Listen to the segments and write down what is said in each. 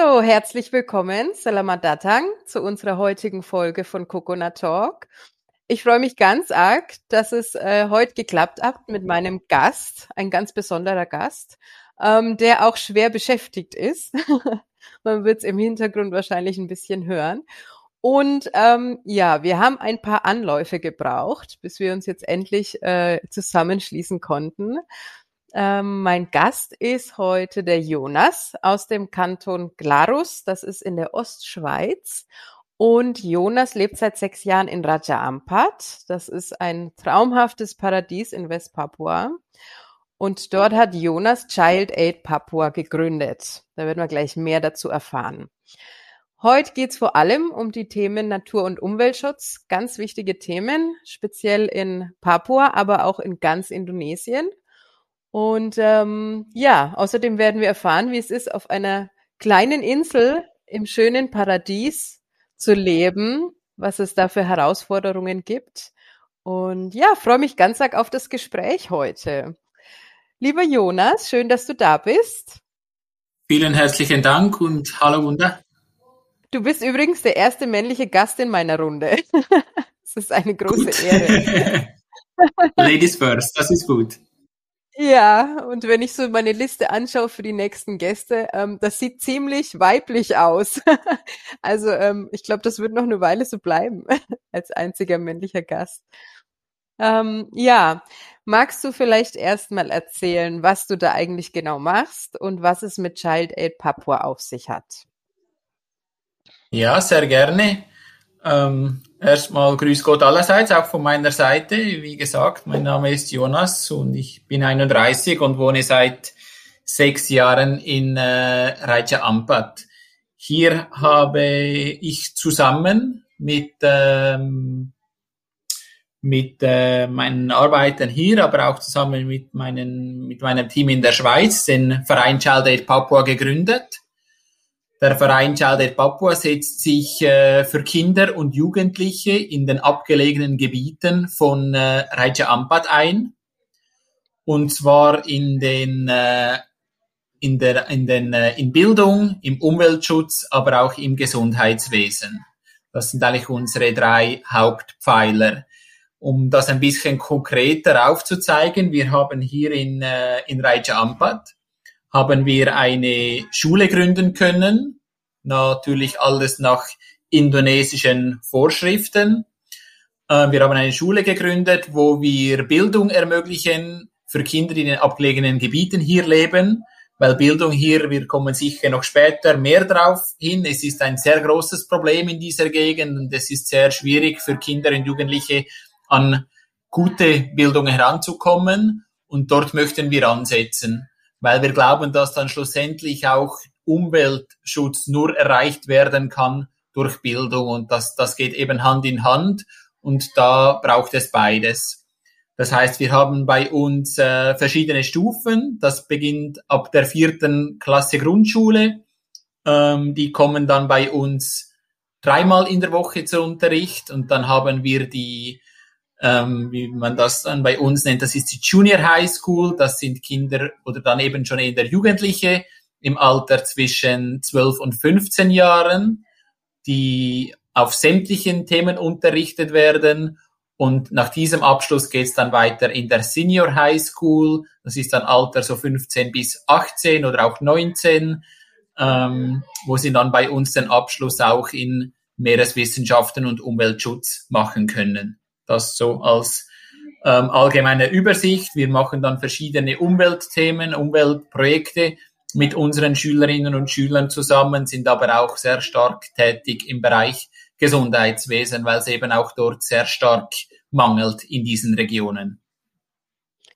So, herzlich willkommen, Salamat Datang, zu unserer heutigen Folge von Coconut Talk. Ich freue mich ganz arg, dass es äh, heute geklappt hat mit meinem Gast, ein ganz besonderer Gast, ähm, der auch schwer beschäftigt ist. Man wird es im Hintergrund wahrscheinlich ein bisschen hören. Und ähm, ja, wir haben ein paar Anläufe gebraucht, bis wir uns jetzt endlich äh, zusammenschließen konnten. Ähm, mein Gast ist heute der Jonas aus dem Kanton Glarus. Das ist in der Ostschweiz. Und Jonas lebt seit sechs Jahren in Raja Ampat. Das ist ein traumhaftes Paradies in Westpapua. Und dort hat Jonas Child Aid Papua gegründet. Da werden wir gleich mehr dazu erfahren. Heute geht's vor allem um die Themen Natur- und Umweltschutz. Ganz wichtige Themen, speziell in Papua, aber auch in ganz Indonesien. Und ähm, ja, außerdem werden wir erfahren, wie es ist, auf einer kleinen Insel im schönen Paradies zu leben, was es da für Herausforderungen gibt. Und ja, freue mich ganz arg auf das Gespräch heute. Lieber Jonas, schön, dass du da bist. Vielen herzlichen Dank und hallo Wunder. Du bist übrigens der erste männliche Gast in meiner Runde. Es ist eine große Gut. Ehre. Ladies first, das ist gut. Ja, und wenn ich so meine Liste anschaue für die nächsten Gäste, ähm, das sieht ziemlich weiblich aus. Also ähm, ich glaube, das wird noch eine Weile so bleiben als einziger männlicher Gast. Ähm, ja, magst du vielleicht erstmal erzählen, was du da eigentlich genau machst und was es mit Child Aid Papua auf sich hat? Ja, sehr gerne. Ähm, erstmal grüß Gott allerseits, auch von meiner Seite. Wie gesagt, mein Name ist Jonas und ich bin 31 und wohne seit sechs Jahren in äh, Raja Ampat. Hier habe ich zusammen mit ähm, mit äh, meinen Arbeitern hier, aber auch zusammen mit, meinen, mit meinem Team in der Schweiz den Verein Child Aid Papua gegründet. Der Verein Child Aid Papua setzt sich äh, für Kinder und Jugendliche in den abgelegenen Gebieten von äh, Raja Ampat ein. Und zwar in den, äh, in der, in den, äh, in Bildung, im Umweltschutz, aber auch im Gesundheitswesen. Das sind eigentlich unsere drei Hauptpfeiler um das ein bisschen konkreter aufzuzeigen, wir haben hier in, äh, in Raja Ampat, haben wir eine Schule gründen können. Natürlich alles nach indonesischen Vorschriften. Äh, wir haben eine Schule gegründet, wo wir Bildung ermöglichen für Kinder, die in den abgelegenen Gebieten hier leben. Weil Bildung hier, wir kommen sicher noch später mehr drauf hin. Es ist ein sehr großes Problem in dieser Gegend und es ist sehr schwierig für Kinder und Jugendliche, an gute Bildung heranzukommen. Und dort möchten wir ansetzen, weil wir glauben, dass dann schlussendlich auch Umweltschutz nur erreicht werden kann durch Bildung. Und das, das geht eben Hand in Hand. Und da braucht es beides. Das heißt, wir haben bei uns äh, verschiedene Stufen. Das beginnt ab der vierten Klasse Grundschule. Ähm, die kommen dann bei uns dreimal in der Woche zu Unterricht und dann haben wir die ähm, wie man das dann bei uns nennt, das ist die Junior High School, das sind Kinder oder dann eben schon eher Jugendliche im Alter zwischen 12 und 15 Jahren, die auf sämtlichen Themen unterrichtet werden. Und nach diesem Abschluss geht es dann weiter in der Senior High School. Das ist dann Alter so 15 bis 18 oder auch 19, ähm, wo sie dann bei uns den Abschluss auch in Meereswissenschaften und Umweltschutz machen können. Das so als ähm, allgemeine Übersicht. Wir machen dann verschiedene Umweltthemen, Umweltprojekte mit unseren Schülerinnen und Schülern zusammen, sind aber auch sehr stark tätig im Bereich Gesundheitswesen, weil es eben auch dort sehr stark mangelt in diesen Regionen.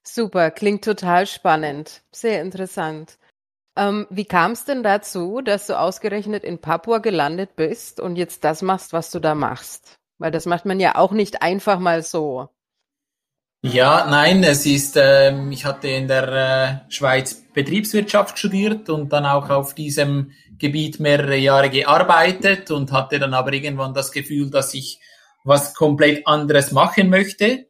Super, klingt total spannend, sehr interessant. Ähm, wie kam es denn dazu, dass du ausgerechnet in Papua gelandet bist und jetzt das machst, was du da machst? Weil das macht man ja auch nicht einfach mal so. Ja, nein, es ist, ähm, ich hatte in der äh, Schweiz Betriebswirtschaft studiert und dann auch auf diesem Gebiet mehrere Jahre gearbeitet und hatte dann aber irgendwann das Gefühl, dass ich was komplett anderes machen möchte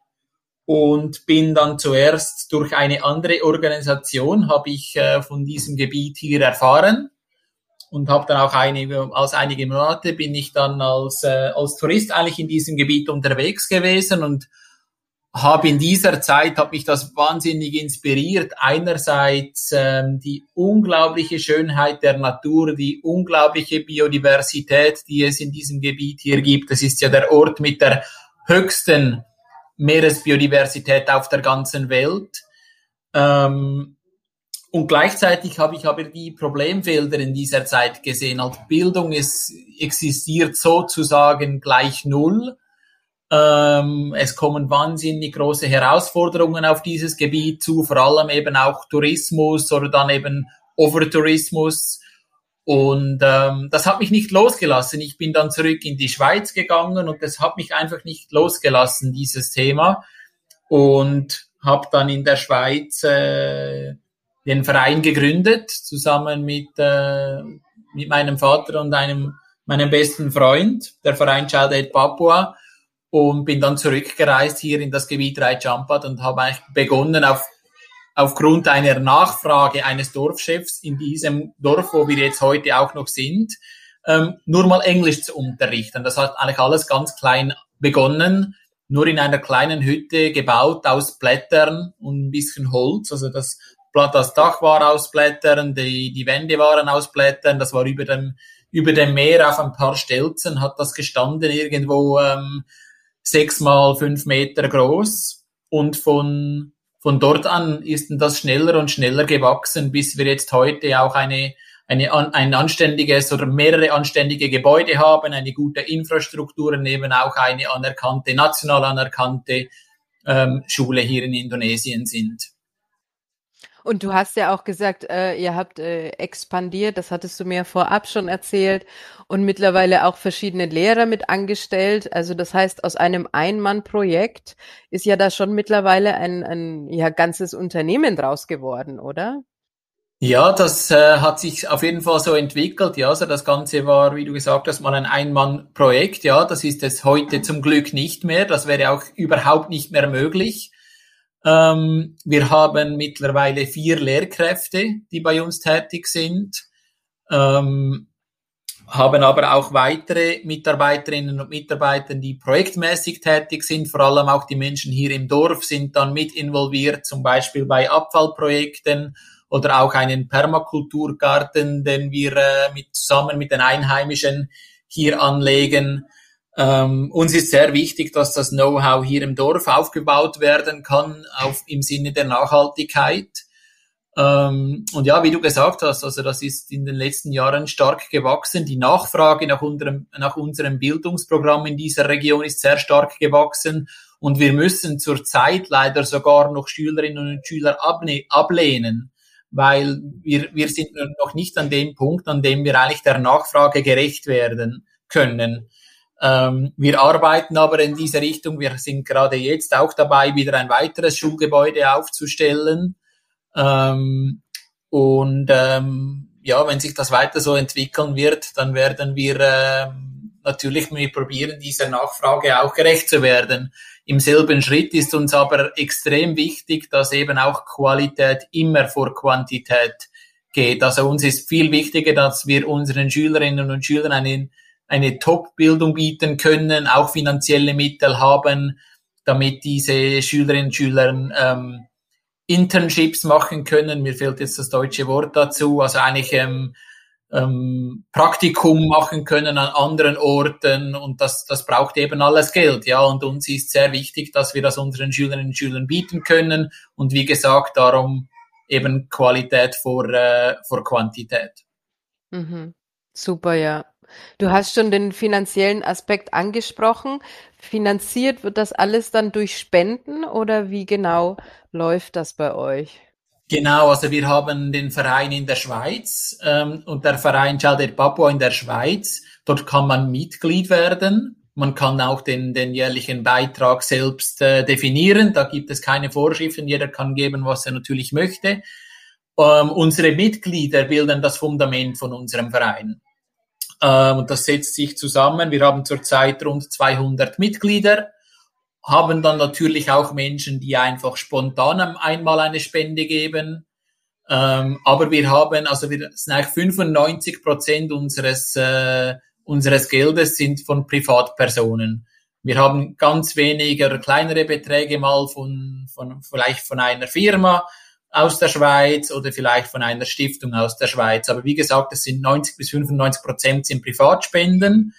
und bin dann zuerst durch eine andere Organisation habe ich äh, von diesem Gebiet hier erfahren und habe dann auch einige als einige Monate bin ich dann als äh, als Tourist eigentlich in diesem Gebiet unterwegs gewesen und habe in dieser Zeit hat mich das wahnsinnig inspiriert. Einerseits ähm, die unglaubliche Schönheit der Natur, die unglaubliche Biodiversität, die es in diesem Gebiet hier gibt. Das ist ja der Ort mit der höchsten Meeresbiodiversität auf der ganzen Welt. Ähm, und gleichzeitig habe ich aber die Problemfelder in dieser Zeit gesehen. Als Bildung ist, existiert sozusagen gleich null. Ähm, es kommen wahnsinnig große Herausforderungen auf dieses Gebiet zu, vor allem eben auch Tourismus oder dann eben Overtourismus. Und ähm, das hat mich nicht losgelassen. Ich bin dann zurück in die Schweiz gegangen und das hat mich einfach nicht losgelassen, dieses Thema. Und habe dann in der Schweiz äh, den Verein gegründet, zusammen mit, äh, mit meinem Vater und einem meinem besten Freund, der Verein Child Aid Papua. Und bin dann zurückgereist hier in das Gebiet Raijampat und habe eigentlich begonnen, auf aufgrund einer Nachfrage eines Dorfchefs in diesem Dorf, wo wir jetzt heute auch noch sind, ähm, nur mal Englisch zu unterrichten. Das hat eigentlich alles ganz klein begonnen, nur in einer kleinen Hütte gebaut aus Blättern und ein bisschen Holz. Also das, das Dach war aus Blättern, die, die Wände waren aus Blättern, das war über dem, über dem Meer auf ein paar Stelzen, hat das gestanden irgendwo ähm, sechs mal fünf Meter groß und von von dort an ist das schneller und schneller gewachsen, bis wir jetzt heute auch eine, eine, ein anständiges oder mehrere anständige Gebäude haben, eine gute Infrastruktur und eben auch eine anerkannte, national anerkannte ähm, Schule hier in Indonesien sind. Und du hast ja auch gesagt, äh, ihr habt äh, expandiert, das hattest du mir vorab schon erzählt, und mittlerweile auch verschiedene Lehrer mit angestellt. Also das heißt, aus einem Ein-Mann-Projekt ist ja da schon mittlerweile ein, ein ja, ganzes Unternehmen draus geworden, oder? Ja, das äh, hat sich auf jeden Fall so entwickelt. Ja, also das Ganze war, wie du gesagt hast, mal ein Ein-Mann-Projekt. Ja, das ist es heute zum Glück nicht mehr. Das wäre auch überhaupt nicht mehr möglich. Ähm, wir haben mittlerweile vier Lehrkräfte, die bei uns tätig sind, ähm, haben aber auch weitere Mitarbeiterinnen und Mitarbeiter, die projektmäßig tätig sind. Vor allem auch die Menschen hier im Dorf sind dann mit involviert, zum Beispiel bei Abfallprojekten oder auch einen Permakulturgarten, den wir äh, mit, zusammen mit den Einheimischen hier anlegen. Ähm, uns ist sehr wichtig, dass das Know-how hier im Dorf aufgebaut werden kann, auf, im Sinne der Nachhaltigkeit. Ähm, und ja, wie du gesagt hast, also das ist in den letzten Jahren stark gewachsen. Die Nachfrage nach unserem, nach unserem Bildungsprogramm in dieser Region ist sehr stark gewachsen. Und wir müssen zurzeit leider sogar noch Schülerinnen und Schüler ablehnen, weil wir, wir sind noch nicht an dem Punkt, an dem wir eigentlich der Nachfrage gerecht werden können. Ähm, wir arbeiten aber in diese Richtung. Wir sind gerade jetzt auch dabei, wieder ein weiteres Schulgebäude aufzustellen. Ähm, und ähm, ja, wenn sich das weiter so entwickeln wird, dann werden wir äh, natürlich mit probieren, dieser Nachfrage auch gerecht zu werden. Im selben Schritt ist uns aber extrem wichtig, dass eben auch Qualität immer vor Quantität geht. Also uns ist viel wichtiger, dass wir unseren Schülerinnen und Schülern einen eine Top-Bildung bieten können, auch finanzielle Mittel haben, damit diese Schülerinnen und Schüler ähm, Internships machen können. Mir fehlt jetzt das deutsche Wort dazu. Also eigentlich ähm, ähm, Praktikum machen können an anderen Orten und das, das braucht eben alles Geld. Ja, und uns ist sehr wichtig, dass wir das unseren Schülerinnen und Schülern bieten können. Und wie gesagt, darum eben Qualität vor, äh, vor Quantität. Mhm. Super, ja. Du hast schon den finanziellen Aspekt angesprochen. Finanziert wird das alles dann durch Spenden oder wie genau läuft das bei euch? Genau, also wir haben den Verein in der Schweiz ähm, und der Verein Ciao Papua in der Schweiz. Dort kann man Mitglied werden. Man kann auch den, den jährlichen Beitrag selbst äh, definieren. Da gibt es keine Vorschriften. Jeder kann geben, was er natürlich möchte. Ähm, unsere Mitglieder bilden das Fundament von unserem Verein. Ähm, und das setzt sich zusammen. Wir haben zurzeit rund 200 Mitglieder, haben dann natürlich auch Menschen, die einfach spontan einmal eine Spende geben. Ähm, aber wir haben, also wir sind eigentlich 95 Prozent unseres, äh, unseres Geldes sind von Privatpersonen. Wir haben ganz weniger kleinere Beträge mal von, von vielleicht von einer Firma, aus der Schweiz oder vielleicht von einer Stiftung aus der Schweiz. Aber wie gesagt, es sind 90 bis 95 Prozent sind Privatspenden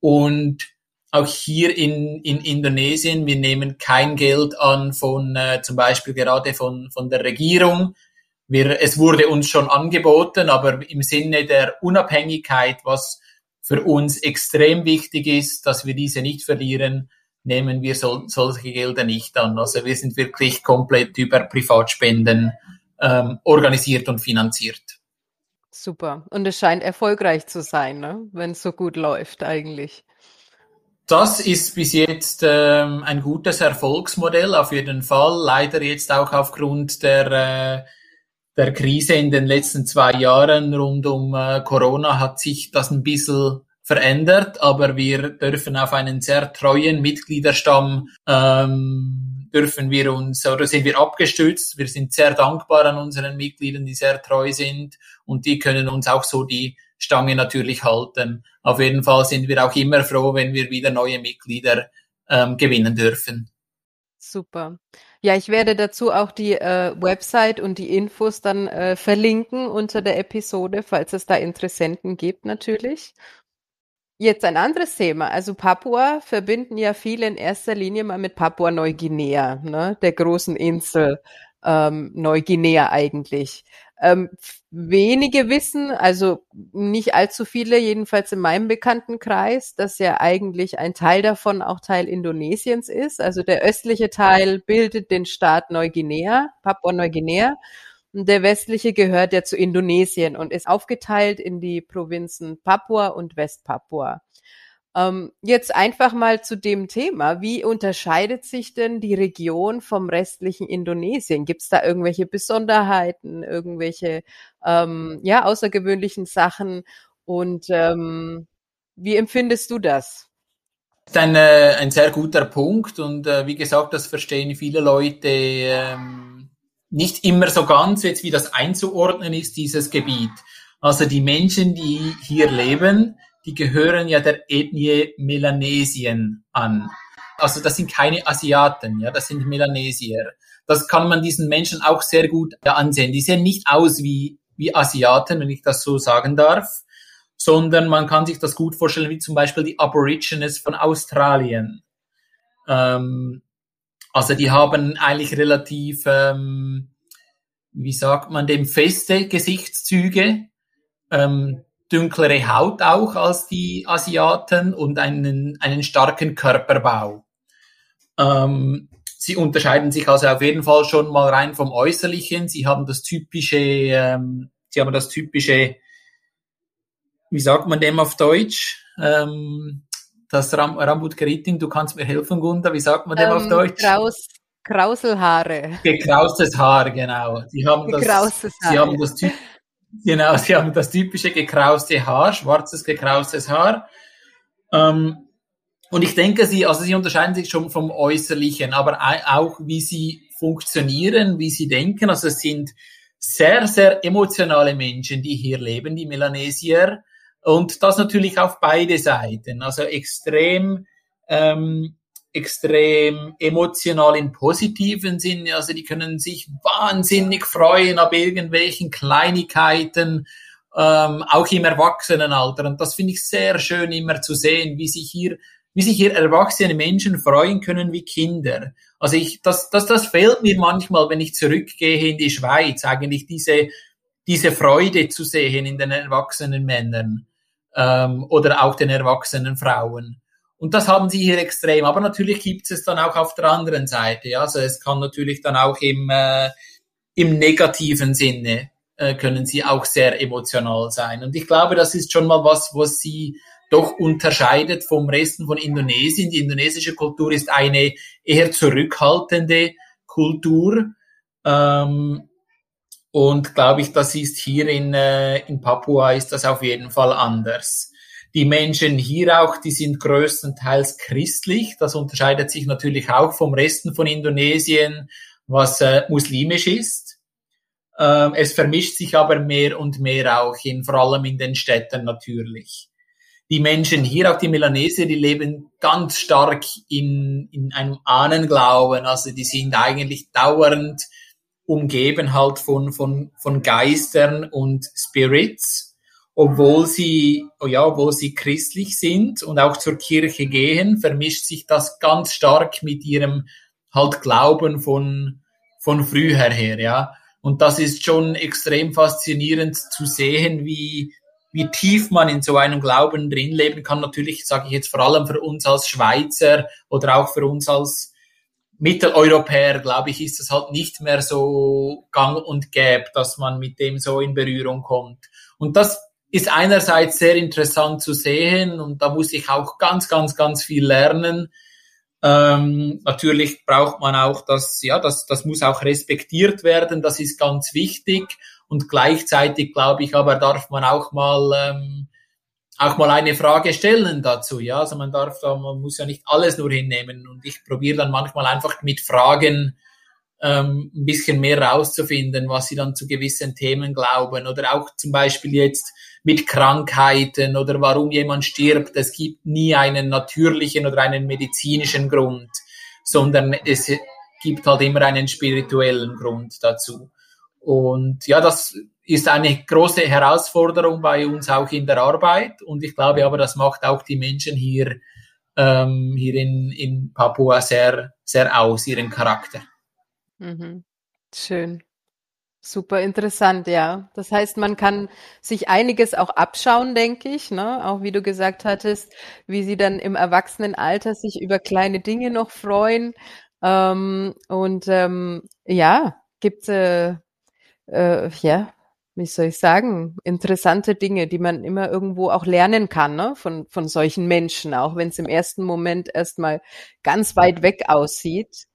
und auch hier in, in Indonesien, wir nehmen kein Geld an von äh, zum Beispiel gerade von, von der Regierung. Wir, es wurde uns schon angeboten, aber im Sinne der Unabhängigkeit, was für uns extrem wichtig ist, dass wir diese nicht verlieren, nehmen wir so, solche Gelder nicht an. Also wir sind wirklich komplett über Privatspenden ähm, organisiert und finanziert. Super. Und es scheint erfolgreich zu sein, ne? wenn es so gut läuft eigentlich. Das ist bis jetzt ähm, ein gutes Erfolgsmodell, auf jeden Fall. Leider jetzt auch aufgrund der, äh, der Krise in den letzten zwei Jahren rund um äh, Corona hat sich das ein bisschen verändert, aber wir dürfen auf einen sehr treuen Mitgliederstamm ähm, dürfen wir uns oder sind wir abgestützt. Wir sind sehr dankbar an unseren Mitgliedern, die sehr treu sind und die können uns auch so die Stange natürlich halten. Auf jeden Fall sind wir auch immer froh, wenn wir wieder neue Mitglieder ähm, gewinnen dürfen. Super. Ja, ich werde dazu auch die äh, Website und die Infos dann äh, verlinken unter der Episode, falls es da Interessenten gibt natürlich. Jetzt ein anderes Thema. Also Papua verbinden ja viele in erster Linie mal mit Papua-Neuguinea, ne? der großen Insel ähm, Neuguinea eigentlich. Ähm, wenige wissen, also nicht allzu viele, jedenfalls in meinem Bekanntenkreis, dass ja eigentlich ein Teil davon auch Teil Indonesiens ist. Also der östliche Teil bildet den Staat Neuguinea, Papua-Neuguinea der westliche gehört ja zu Indonesien und ist aufgeteilt in die Provinzen Papua und Westpapua. Ähm, jetzt einfach mal zu dem Thema. Wie unterscheidet sich denn die Region vom restlichen Indonesien? Gibt es da irgendwelche Besonderheiten, irgendwelche ähm, ja, außergewöhnlichen Sachen? Und ähm, wie empfindest du das? Das ist ein, äh, ein sehr guter Punkt und äh, wie gesagt, das verstehen viele Leute ähm, nicht immer so ganz jetzt, wie das einzuordnen ist, dieses Gebiet. Also die Menschen, die hier leben, die gehören ja der Ethnie Melanesien an. Also das sind keine Asiaten, ja, das sind Melanesier. Das kann man diesen Menschen auch sehr gut ansehen. Die sehen nicht aus wie, wie Asiaten, wenn ich das so sagen darf, sondern man kann sich das gut vorstellen, wie zum Beispiel die Aborigines von Australien. Ähm, also die haben eigentlich relativ, ähm, wie sagt man dem, feste Gesichtszüge, ähm, dunklere Haut auch als die Asiaten und einen, einen starken Körperbau. Ähm, sie unterscheiden sich also auf jeden Fall schon mal rein vom Äußerlichen. Sie haben das typische, ähm, sie haben das typische, wie sagt man dem auf Deutsch? Ähm, das Ram Rambutgeritin, du kannst mir helfen, Gunda, wie sagt man dem ähm, auf Deutsch? Kraus, Krauselhaare. Gekraustes Haar, genau. Sie haben das. Sie haben das typ, genau, sie haben das typische gekrauste Haar, schwarzes gekraustes Haar. Ähm, und ich denke, sie, also sie unterscheiden sich schon vom Äußerlichen, aber auch wie sie funktionieren, wie sie denken. Also es sind sehr, sehr emotionale Menschen, die hier leben, die Melanesier. Und das natürlich auf beide Seiten. Also extrem, ähm, extrem emotional im positiven Sinne. Also die können sich wahnsinnig freuen ab irgendwelchen Kleinigkeiten, ähm, auch im Erwachsenenalter. Und das finde ich sehr schön immer zu sehen, wie sich hier wie sich hier erwachsene Menschen freuen können wie Kinder. Also ich, das, das, das fehlt mir manchmal, wenn ich zurückgehe in die Schweiz, eigentlich diese, diese Freude zu sehen in den erwachsenen Männern. Ähm, oder auch den erwachsenen Frauen. Und das haben sie hier extrem. Aber natürlich gibt es dann auch auf der anderen Seite. Ja? Also es kann natürlich dann auch im, äh, im negativen Sinne äh, können sie auch sehr emotional sein. Und ich glaube, das ist schon mal was, was sie doch unterscheidet vom Resten von Indonesien. Die indonesische Kultur ist eine eher zurückhaltende Kultur. Ähm, und glaube ich, das ist hier in, äh, in Papua ist das auf jeden Fall anders. Die Menschen hier auch, die sind größtenteils christlich. Das unterscheidet sich natürlich auch vom Resten von Indonesien, was äh, muslimisch ist. Ähm, es vermischt sich aber mehr und mehr auch in, vor allem in den Städten natürlich. Die Menschen hier, auch die Melanesier, die leben ganz stark in, in einem Ahnenglauben. Also die sind eigentlich dauernd umgeben halt von, von, von Geistern und Spirits, obwohl sie, oh ja, obwohl sie christlich sind und auch zur Kirche gehen, vermischt sich das ganz stark mit ihrem halt Glauben von, von früher her, ja. Und das ist schon extrem faszinierend zu sehen, wie, wie tief man in so einem Glauben drin leben kann. Natürlich sage ich jetzt vor allem für uns als Schweizer oder auch für uns als Mitteleuropäer, glaube ich, ist es halt nicht mehr so gang und gäbe, dass man mit dem so in Berührung kommt. Und das ist einerseits sehr interessant zu sehen und da muss ich auch ganz, ganz, ganz viel lernen. Ähm, natürlich braucht man auch das, ja, das, das muss auch respektiert werden, das ist ganz wichtig. Und gleichzeitig, glaube ich, aber darf man auch mal ähm, auch mal eine Frage stellen dazu. Ja, also man darf da, man muss ja nicht alles nur hinnehmen. Und ich probiere dann manchmal einfach mit Fragen ähm, ein bisschen mehr rauszufinden, was sie dann zu gewissen Themen glauben. Oder auch zum Beispiel jetzt mit Krankheiten oder warum jemand stirbt. Es gibt nie einen natürlichen oder einen medizinischen Grund, sondern es gibt halt immer einen spirituellen Grund dazu. Und ja, das ist eine große Herausforderung bei uns auch in der Arbeit. Und ich glaube aber, das macht auch die Menschen hier, ähm, hier in, in Papua sehr, sehr aus, ihren Charakter. Mhm. Schön. Super interessant, ja. Das heißt, man kann sich einiges auch abschauen, denke ich, ne? Auch wie du gesagt hattest, wie sie dann im Erwachsenenalter sich über kleine Dinge noch freuen. Ähm, und ähm, ja, gibt äh, äh, ja wie soll ich sagen, interessante Dinge, die man immer irgendwo auch lernen kann, ne? von, von solchen Menschen, auch wenn es im ersten Moment erstmal ganz weit weg aussieht.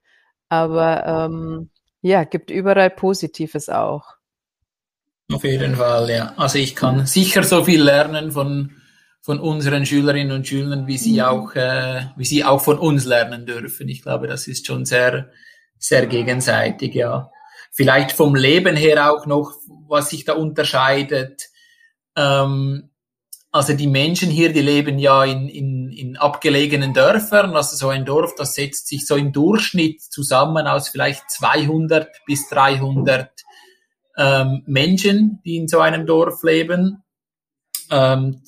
Aber ähm, ja, gibt überall Positives auch. Auf jeden Fall, ja. Also ich kann sicher so viel lernen von, von unseren Schülerinnen und Schülern, wie sie mhm. auch, äh, wie sie auch von uns lernen dürfen. Ich glaube, das ist schon sehr, sehr gegenseitig, ja. Vielleicht vom Leben her auch noch, was sich da unterscheidet. Ähm, also die Menschen hier, die leben ja in, in, in abgelegenen Dörfern. Also so ein Dorf, das setzt sich so im Durchschnitt zusammen aus vielleicht 200 bis 300 ähm, Menschen, die in so einem Dorf leben. Ähm,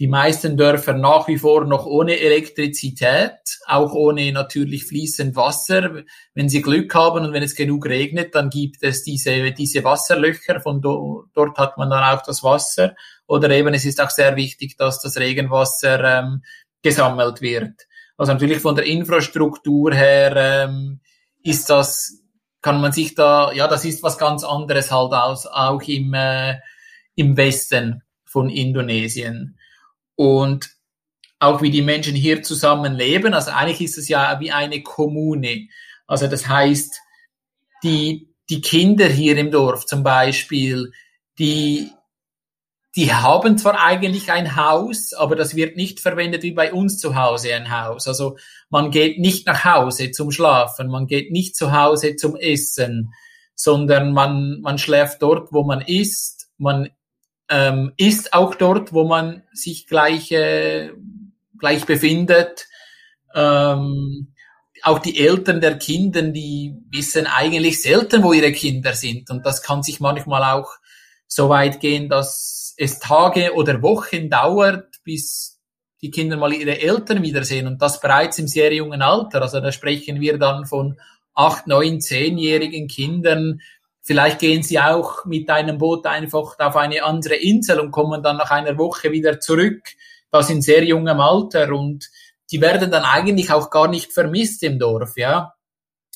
die meisten Dörfer nach wie vor noch ohne Elektrizität, auch ohne natürlich fließend Wasser. Wenn sie Glück haben und wenn es genug regnet, dann gibt es diese, diese Wasserlöcher, von do, dort hat man dann auch das Wasser. Oder eben es ist auch sehr wichtig, dass das Regenwasser ähm, gesammelt wird. Also natürlich von der Infrastruktur her ähm, ist das, kann man sich da, ja, das ist was ganz anderes halt aus, auch im, äh, im Westen von Indonesien und auch wie die Menschen hier zusammen leben. Also eigentlich ist es ja wie eine Kommune. Also das heißt, die, die Kinder hier im Dorf zum Beispiel, die, die haben zwar eigentlich ein Haus, aber das wird nicht verwendet wie bei uns zu Hause ein Haus. Also man geht nicht nach Hause zum Schlafen, man geht nicht zu Hause zum Essen, sondern man, man schläft dort, wo man isst, man ähm, ist auch dort, wo man sich gleich, äh, gleich befindet. Ähm, auch die Eltern der Kinder, die wissen eigentlich selten, wo ihre Kinder sind. Und das kann sich manchmal auch so weit gehen, dass es Tage oder Wochen dauert, bis die Kinder mal ihre Eltern wiedersehen. Und das bereits im sehr jungen Alter. Also da sprechen wir dann von acht, neun, zehnjährigen Kindern, vielleicht gehen sie auch mit einem Boot einfach auf eine andere Insel und kommen dann nach einer Woche wieder zurück, das in sehr jungem Alter und die werden dann eigentlich auch gar nicht vermisst im Dorf, ja.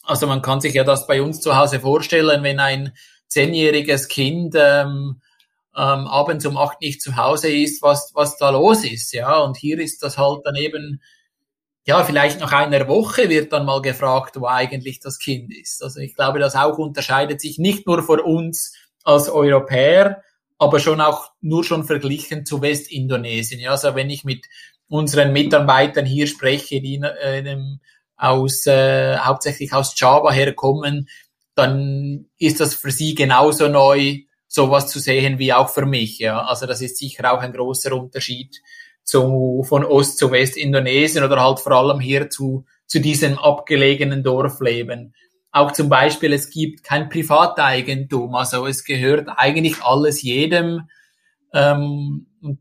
Also man kann sich ja das bei uns zu Hause vorstellen, wenn ein zehnjähriges Kind ähm, ähm, abends um acht nicht zu Hause ist, was, was da los ist, ja. Und hier ist das halt dann eben, ja, vielleicht nach einer Woche wird dann mal gefragt, wo eigentlich das Kind ist. Also ich glaube, das auch unterscheidet sich nicht nur vor uns als Europäer, aber schon auch nur schon verglichen zu Westindonesien. Ja, also wenn ich mit unseren Mitarbeitern hier spreche, die äh, aus, äh, hauptsächlich aus Java herkommen, dann ist das für sie genauso neu, sowas zu sehen wie auch für mich. Ja, also das ist sicher auch ein großer Unterschied zu, von Ost zu West Indonesien oder halt vor allem hier zu, zu diesem abgelegenen Dorfleben. Auch zum Beispiel, es gibt kein Privateigentum, also es gehört eigentlich alles jedem. Ähm, und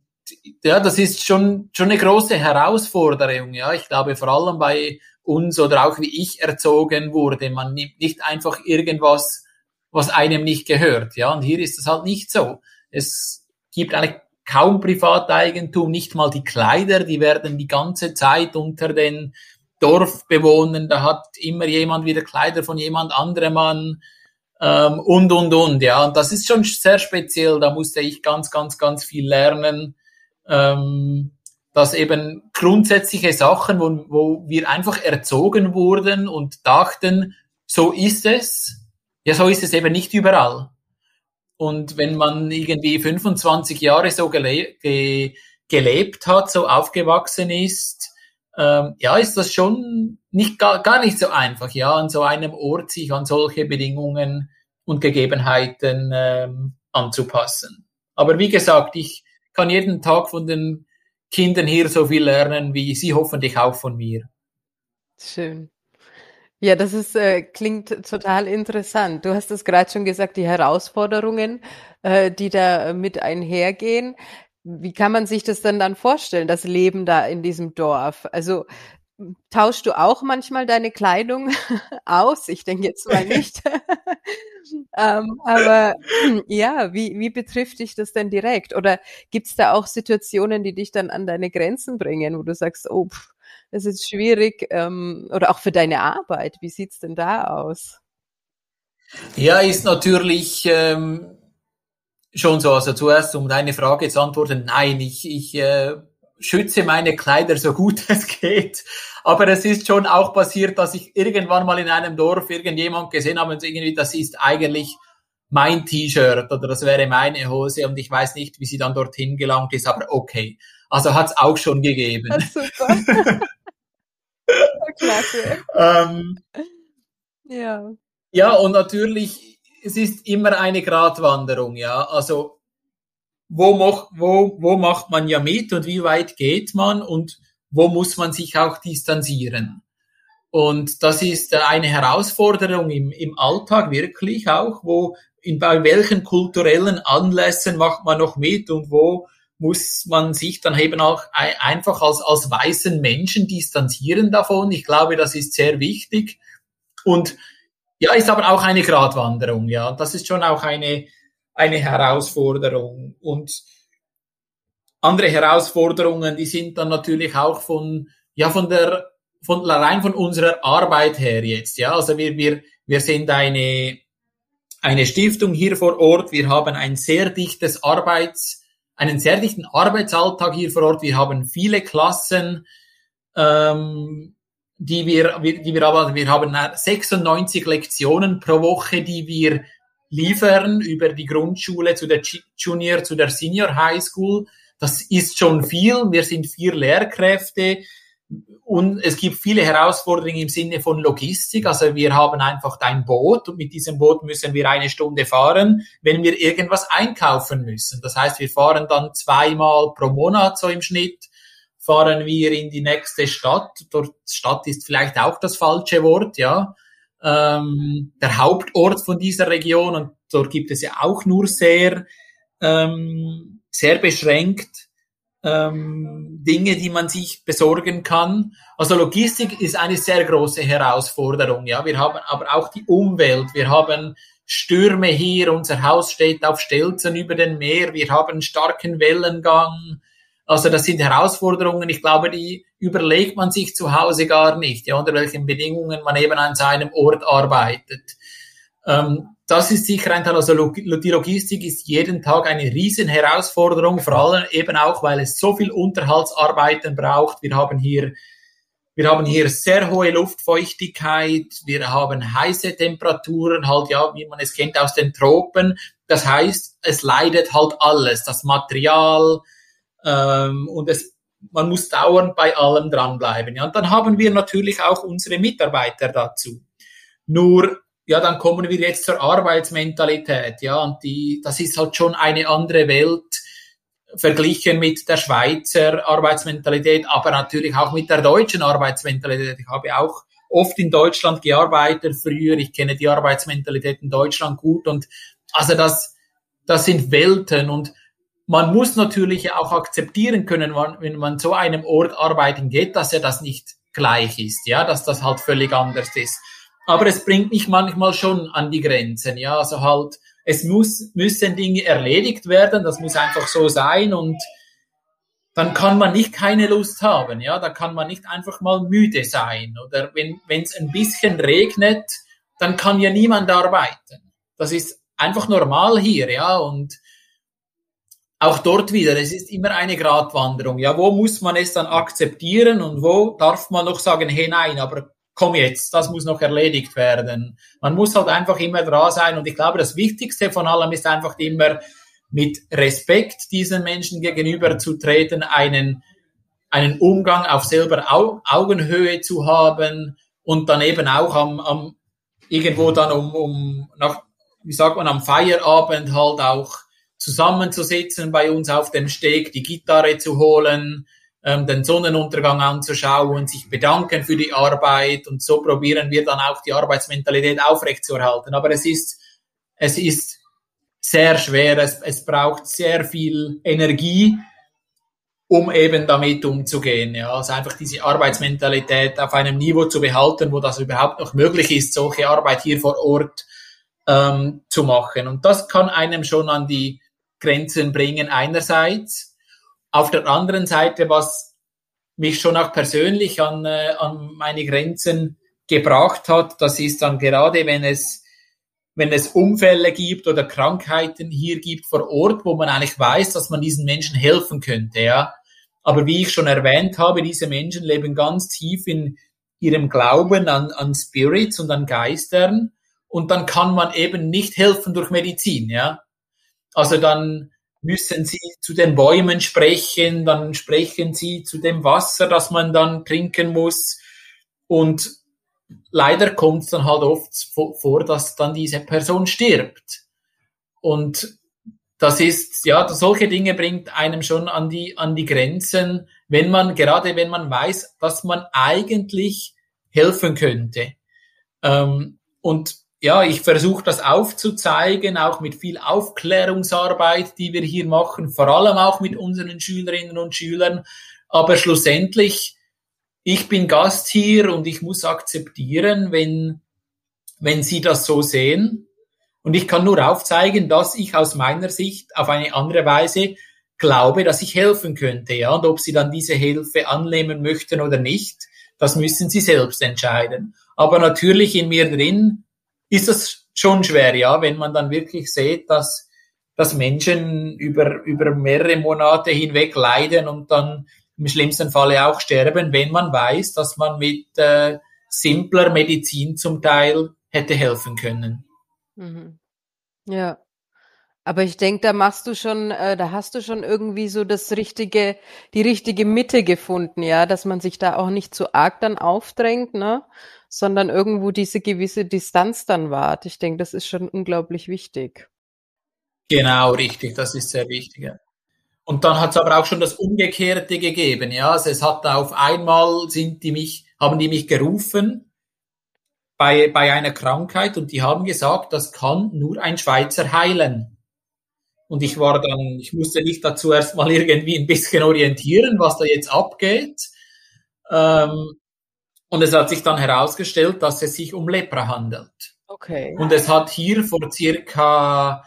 ja, das ist schon, schon eine große Herausforderung. Ja, ich glaube vor allem bei uns oder auch wie ich erzogen wurde, man nimmt nicht einfach irgendwas, was einem nicht gehört. Ja, und hier ist es halt nicht so. Es gibt eigentlich kaum Privateigentum, nicht mal die Kleider, die werden die ganze Zeit unter den Dorfbewohnern, da hat immer jemand wieder Kleider von jemand anderem an ähm, und, und, und. Ja, und das ist schon sehr speziell, da musste ich ganz, ganz, ganz viel lernen, ähm, dass eben grundsätzliche Sachen, wo, wo wir einfach erzogen wurden und dachten, so ist es, ja, so ist es eben nicht überall. Und wenn man irgendwie 25 Jahre so gele ge gelebt hat, so aufgewachsen ist, ähm, ja, ist das schon nicht gar, gar nicht so einfach, ja, an so einem Ort sich an solche Bedingungen und Gegebenheiten ähm, anzupassen. Aber wie gesagt, ich kann jeden Tag von den Kindern hier so viel lernen, wie sie hoffentlich auch von mir. Schön. Ja, das ist, äh, klingt total interessant. Du hast es gerade schon gesagt, die Herausforderungen, äh, die da mit einhergehen. Wie kann man sich das denn dann vorstellen, das Leben da in diesem Dorf? Also tauschst du auch manchmal deine Kleidung aus? Ich denke jetzt mal nicht. ähm, aber ja, wie, wie betrifft dich das denn direkt? Oder gibt es da auch Situationen, die dich dann an deine Grenzen bringen, wo du sagst, oh, pff, das ist schwierig ähm, oder auch für deine Arbeit. Wie sieht's denn da aus? Ja, ist natürlich ähm, schon so. Also zuerst, um deine Frage zu antworten, nein, ich, ich äh, schütze meine Kleider so gut es geht. Aber es ist schon auch passiert, dass ich irgendwann mal in einem Dorf irgendjemand gesehen habe und irgendwie, das ist eigentlich mein T-Shirt oder das wäre meine Hose und ich weiß nicht, wie sie dann dorthin gelangt ist, aber okay. Also hat's auch schon gegeben. Ja, super. Klasse. ähm, ja. Ja, und natürlich, es ist immer eine Gratwanderung, ja. Also, wo, wo, wo macht man ja mit und wie weit geht man und wo muss man sich auch distanzieren? Und das ist eine Herausforderung im, im Alltag wirklich auch, wo in, bei welchen kulturellen Anlässen macht man noch mit und wo muss man sich dann eben auch einfach als, als weißen Menschen distanzieren davon. Ich glaube, das ist sehr wichtig. Und ja, ist aber auch eine Gratwanderung, ja. Das ist schon auch eine, eine Herausforderung. Und andere Herausforderungen, die sind dann natürlich auch von, ja, von der, von, rein von unserer Arbeit her jetzt, ja. Also wir, wir, wir sind eine, eine Stiftung hier vor Ort. Wir haben ein sehr dichtes Arbeits, einen sehr dichten Arbeitsalltag hier vor Ort. Wir haben viele Klassen, ähm, die wir, die wir aber, wir haben 96 Lektionen pro Woche, die wir liefern über die Grundschule zu der Junior, zu der Senior High School. Das ist schon viel. Wir sind vier Lehrkräfte. Und es gibt viele Herausforderungen im Sinne von Logistik. Also wir haben einfach ein Boot und mit diesem Boot müssen wir eine Stunde fahren, wenn wir irgendwas einkaufen müssen. Das heißt, wir fahren dann zweimal pro Monat so im Schnitt, fahren wir in die nächste Stadt. Dort Stadt ist vielleicht auch das falsche Wort, ja. Ähm, der Hauptort von dieser Region und dort gibt es ja auch nur sehr, ähm, sehr beschränkt ähm, Dinge, die man sich besorgen kann. Also Logistik ist eine sehr große Herausforderung. Ja, wir haben aber auch die Umwelt. Wir haben Stürme hier. Unser Haus steht auf Stelzen über dem Meer. Wir haben starken Wellengang. Also das sind Herausforderungen. Ich glaube, die überlegt man sich zu Hause gar nicht, ja, unter welchen Bedingungen man eben an seinem Ort arbeitet. Ähm, das ist sicher ein Teil. Also die Logistik ist jeden Tag eine riesen Herausforderung, vor allem eben auch, weil es so viel Unterhaltsarbeiten braucht. Wir haben hier wir haben hier sehr hohe Luftfeuchtigkeit, wir haben heiße Temperaturen, halt ja, wie man es kennt aus den Tropen. Das heißt, es leidet halt alles, das Material ähm, und es, man muss dauernd bei allem dranbleiben. Ja. Und dann haben wir natürlich auch unsere Mitarbeiter dazu. Nur ja, dann kommen wir jetzt zur Arbeitsmentalität, ja, und die, das ist halt schon eine andere Welt verglichen mit der Schweizer Arbeitsmentalität, aber natürlich auch mit der deutschen Arbeitsmentalität. Ich habe auch oft in Deutschland gearbeitet früher. Ich kenne die Arbeitsmentalität in Deutschland gut und also das, das sind Welten und man muss natürlich auch akzeptieren können, wenn man zu einem Ort arbeiten geht, dass er das nicht gleich ist, ja, dass das halt völlig anders ist aber es bringt mich manchmal schon an die Grenzen, ja, also halt, es muss, müssen Dinge erledigt werden, das muss einfach so sein und dann kann man nicht keine Lust haben, ja, da kann man nicht einfach mal müde sein oder wenn es ein bisschen regnet, dann kann ja niemand arbeiten. Das ist einfach normal hier, ja, und auch dort wieder, es ist immer eine Gratwanderung. Ja, wo muss man es dann akzeptieren und wo darf man noch sagen, hey nein, aber komm jetzt, das muss noch erledigt werden. Man muss halt einfach immer dran sein und ich glaube, das Wichtigste von allem ist einfach immer mit Respekt diesen Menschen gegenüber zu treten, einen, einen Umgang auf selber Au Augenhöhe zu haben und dann eben auch am, am irgendwo dann um, um nach, wie sagt man, am Feierabend halt auch zusammenzusitzen bei uns auf dem Steg, die Gitarre zu holen, ähm, den Sonnenuntergang anzuschauen, sich bedanken für die Arbeit und so probieren wir dann auch die Arbeitsmentalität aufrechtzuerhalten. Aber es ist, es ist sehr schwer, es, es braucht sehr viel Energie, um eben damit umzugehen. Ja, also einfach diese Arbeitsmentalität auf einem Niveau zu behalten, wo das überhaupt noch möglich ist, solche Arbeit hier vor Ort ähm, zu machen. Und das kann einem schon an die Grenzen bringen einerseits auf der anderen Seite, was mich schon auch persönlich an, äh, an meine Grenzen gebracht hat, das ist dann gerade, wenn es, wenn es Unfälle gibt oder Krankheiten hier gibt vor Ort, wo man eigentlich weiß, dass man diesen Menschen helfen könnte, ja. Aber wie ich schon erwähnt habe, diese Menschen leben ganz tief in ihrem Glauben an, an Spirits und an Geistern und dann kann man eben nicht helfen durch Medizin, ja. Also dann müssen sie zu den Bäumen sprechen, dann sprechen sie zu dem Wasser, das man dann trinken muss. Und leider kommt es dann halt oft vor, dass dann diese Person stirbt. Und das ist, ja, solche Dinge bringt einem schon an die, an die Grenzen, wenn man, gerade wenn man weiß, dass man eigentlich helfen könnte. Ähm, und ja, ich versuche das aufzuzeigen, auch mit viel Aufklärungsarbeit, die wir hier machen, vor allem auch mit unseren Schülerinnen und Schülern. Aber schlussendlich, ich bin Gast hier und ich muss akzeptieren, wenn, wenn Sie das so sehen. Und ich kann nur aufzeigen, dass ich aus meiner Sicht auf eine andere Weise glaube, dass ich helfen könnte. Ja, und ob Sie dann diese Hilfe annehmen möchten oder nicht, das müssen Sie selbst entscheiden. Aber natürlich in mir drin ist das schon schwer, ja, wenn man dann wirklich sieht, dass, dass Menschen über, über mehrere Monate hinweg leiden und dann im schlimmsten Falle auch sterben, wenn man weiß, dass man mit äh, simpler Medizin zum Teil hätte helfen können. Mhm. Ja. Aber ich denke, da machst du schon, äh, da hast du schon irgendwie so das richtige, die richtige Mitte gefunden, ja, dass man sich da auch nicht zu arg dann aufdrängt, ne? Sondern irgendwo diese gewisse Distanz dann wahrt. Ich denke, das ist schon unglaublich wichtig. Genau, richtig, das ist sehr wichtig. Ja. Und dann hat es aber auch schon das Umgekehrte gegeben, ja. Also es hat auf einmal sind die mich, haben die mich gerufen bei, bei einer Krankheit und die haben gesagt, das kann nur ein Schweizer heilen. Und ich war dann, ich musste mich dazu erst mal irgendwie ein bisschen orientieren, was da jetzt abgeht. Ähm, und es hat sich dann herausgestellt, dass es sich um Lepra handelt. Okay. Und es hat hier vor circa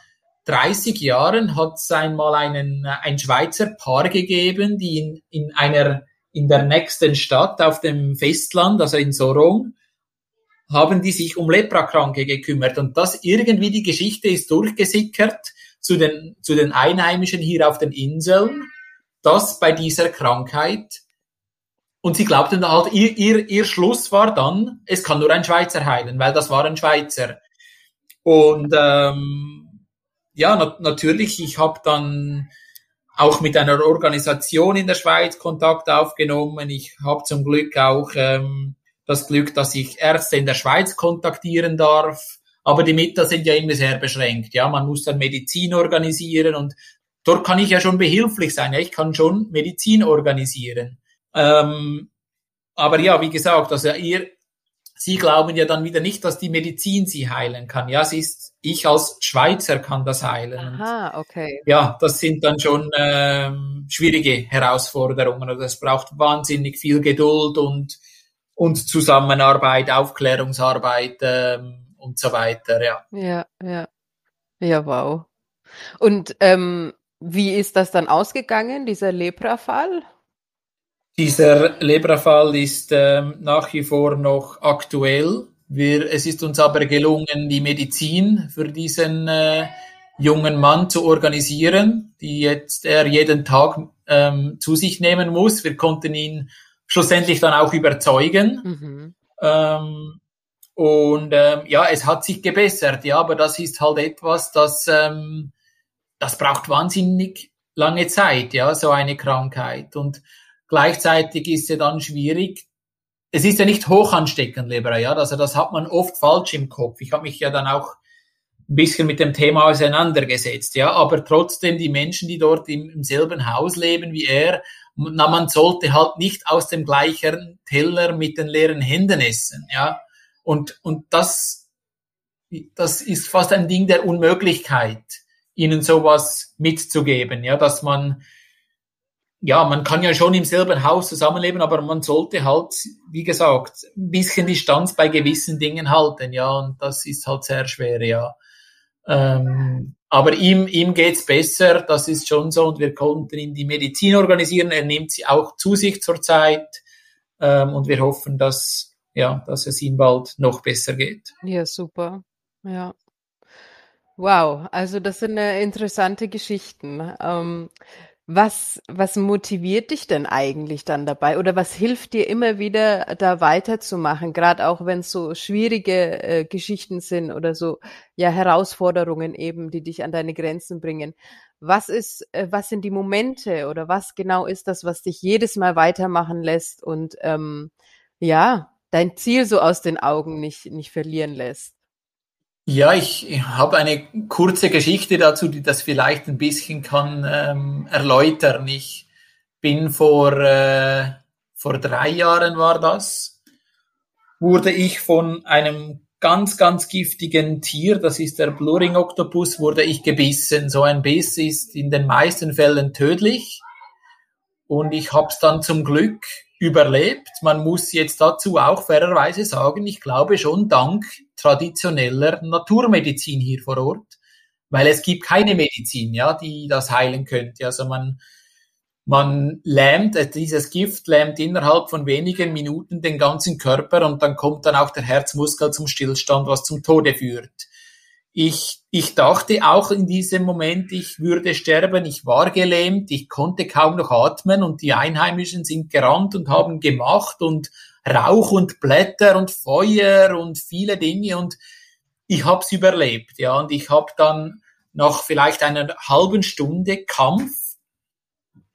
30 Jahren hat es einmal einen, ein Schweizer Paar gegeben, die in, in einer, in der nächsten Stadt auf dem Festland, also in Sorong, haben die sich um Leprakranke gekümmert. Und das irgendwie die Geschichte ist durchgesickert zu den, zu den Einheimischen hier auf den Inseln, dass bei dieser Krankheit und sie glaubten halt, ihr, ihr, ihr Schluss war dann, es kann nur ein Schweizer heilen, weil das war ein Schweizer. Und ähm, ja, na natürlich, ich habe dann auch mit einer Organisation in der Schweiz Kontakt aufgenommen. Ich habe zum Glück auch ähm, das Glück, dass ich Ärzte in der Schweiz kontaktieren darf. Aber die Mittel sind ja immer sehr beschränkt. Ja, man muss dann Medizin organisieren und dort kann ich ja schon behilflich sein. Ja, ich kann schon Medizin organisieren. Ähm, aber ja, wie gesagt, also ihr, Sie glauben ja dann wieder nicht, dass die Medizin sie heilen kann. Ja, es ist, ich als Schweizer kann das heilen. Aha, okay. Ja, das sind dann schon ähm, schwierige Herausforderungen. Also es braucht wahnsinnig viel Geduld und, und Zusammenarbeit, Aufklärungsarbeit ähm, und so weiter, ja. Ja, ja. Ja, wow. Und ähm, wie ist das dann ausgegangen, dieser Lepra-Fall? Dieser Lebra-Fall ist ähm, nach wie vor noch aktuell. Wir, es ist uns aber gelungen, die Medizin für diesen äh, jungen Mann zu organisieren, die jetzt er jeden Tag ähm, zu sich nehmen muss. Wir konnten ihn schlussendlich dann auch überzeugen. Mhm. Ähm, und ähm, ja, es hat sich gebessert, ja, aber das ist halt etwas, das, ähm, das braucht wahnsinnig lange Zeit, ja, so eine Krankheit. Und Gleichzeitig ist ja dann schwierig. Es ist ja nicht hoch ansteckend, Leber, ja. Also das hat man oft falsch im Kopf. Ich habe mich ja dann auch ein bisschen mit dem Thema auseinandergesetzt, ja. Aber trotzdem die Menschen, die dort im, im selben Haus leben wie er, na, man sollte halt nicht aus dem gleichen Teller mit den leeren Händen essen, ja. Und, und das, das ist fast ein Ding der Unmöglichkeit, ihnen sowas mitzugeben, ja, dass man ja, man kann ja schon im selben Haus zusammenleben, aber man sollte halt, wie gesagt, ein bisschen Distanz bei gewissen Dingen halten, ja, und das ist halt sehr schwer, ja. Ähm, aber ihm, ihm geht's besser, das ist schon so, und wir konnten ihm die Medizin organisieren, er nimmt sie auch zu sich zurzeit, ähm, und wir hoffen, dass, ja, dass es ihm bald noch besser geht. Ja, super, ja. Wow, also das sind äh, interessante Geschichten. Ähm, was was motiviert dich denn eigentlich dann dabei oder was hilft dir immer wieder da weiterzumachen, Gerade auch wenn es so schwierige, äh, Geschichten sind oder so, ja, Herausforderungen eben, die dich an deine Grenzen bringen. Was ist äh, was sind die Momente oder was genau ist das, was dich jedes Mal weitermachen lässt und, ähm, ja, dein Ziel so aus den Augen nicht nicht verlieren lässt? Ja, ich habe eine kurze Geschichte dazu, die das vielleicht ein bisschen kann ähm, erläutern. Ich bin vor, äh, vor drei Jahren war das, wurde ich von einem ganz, ganz giftigen Tier, das ist der Bluring Octopus, wurde ich gebissen. So ein Biss ist in den meisten Fällen tödlich. Und ich habe es dann zum Glück überlebt. Man muss jetzt dazu auch fairerweise sagen, ich glaube schon dank traditioneller Naturmedizin hier vor Ort, weil es gibt keine Medizin, ja, die das heilen könnte. Also man, man lähmt, äh, dieses Gift lähmt innerhalb von wenigen Minuten den ganzen Körper und dann kommt dann auch der Herzmuskel zum Stillstand, was zum Tode führt. Ich, ich dachte auch in diesem Moment, ich würde sterben. Ich war gelähmt, ich konnte kaum noch atmen und die Einheimischen sind gerannt und haben gemacht und Rauch und Blätter und Feuer und viele Dinge und ich habe es überlebt, ja. Und ich habe dann nach vielleicht einer halben Stunde Kampf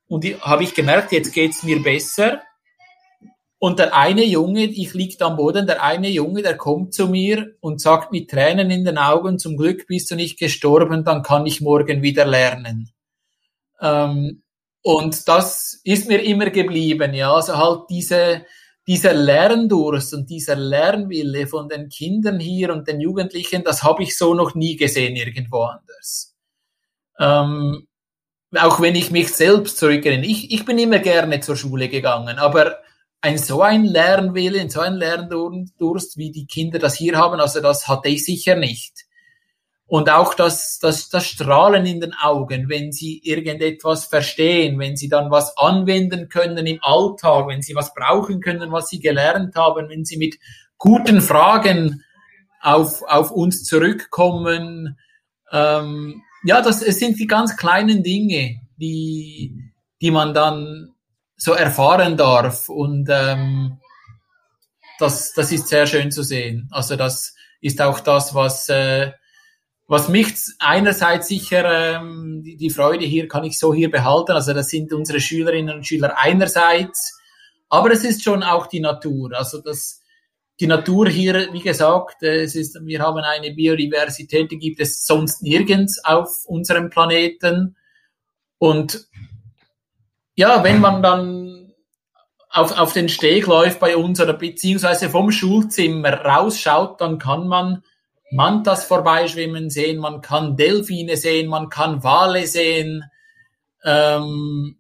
und habe ich gemerkt, jetzt geht's mir besser. Und der eine Junge, ich lieg am Boden, der eine Junge, der kommt zu mir und sagt mit Tränen in den Augen, zum Glück bist du nicht gestorben, dann kann ich morgen wieder lernen. Ähm, und das ist mir immer geblieben, ja. Also halt diese, dieser Lerndurst und dieser Lernwille von den Kindern hier und den Jugendlichen, das habe ich so noch nie gesehen irgendwo anders. Ähm, auch wenn ich mich selbst zurückerinnere. Ich, ich bin immer gerne zur Schule gegangen, aber ein so ein Lernwillen, so ein Lerndurst, wie die Kinder das hier haben, also das hatte ich sicher nicht. Und auch das, das, das Strahlen in den Augen, wenn sie irgendetwas verstehen, wenn sie dann was anwenden können im Alltag, wenn sie was brauchen können, was sie gelernt haben, wenn sie mit guten Fragen auf, auf uns zurückkommen. Ähm, ja, das es sind die ganz kleinen Dinge, die, die man dann so erfahren darf. Und ähm, das, das ist sehr schön zu sehen. Also das ist auch das, was äh, was mich einerseits sicher, ähm, die, die Freude hier kann ich so hier behalten, also das sind unsere Schülerinnen und Schüler einerseits, aber es ist schon auch die Natur, also das, die Natur hier, wie gesagt, äh, es ist, wir haben eine Biodiversität, die gibt es sonst nirgends auf unserem Planeten und ja, wenn man dann auf, auf den Steg läuft bei uns oder beziehungsweise vom Schulzimmer rausschaut, dann kann man Mantas vorbeischwimmen sehen, man kann Delfine sehen, man kann Wale sehen. Ähm,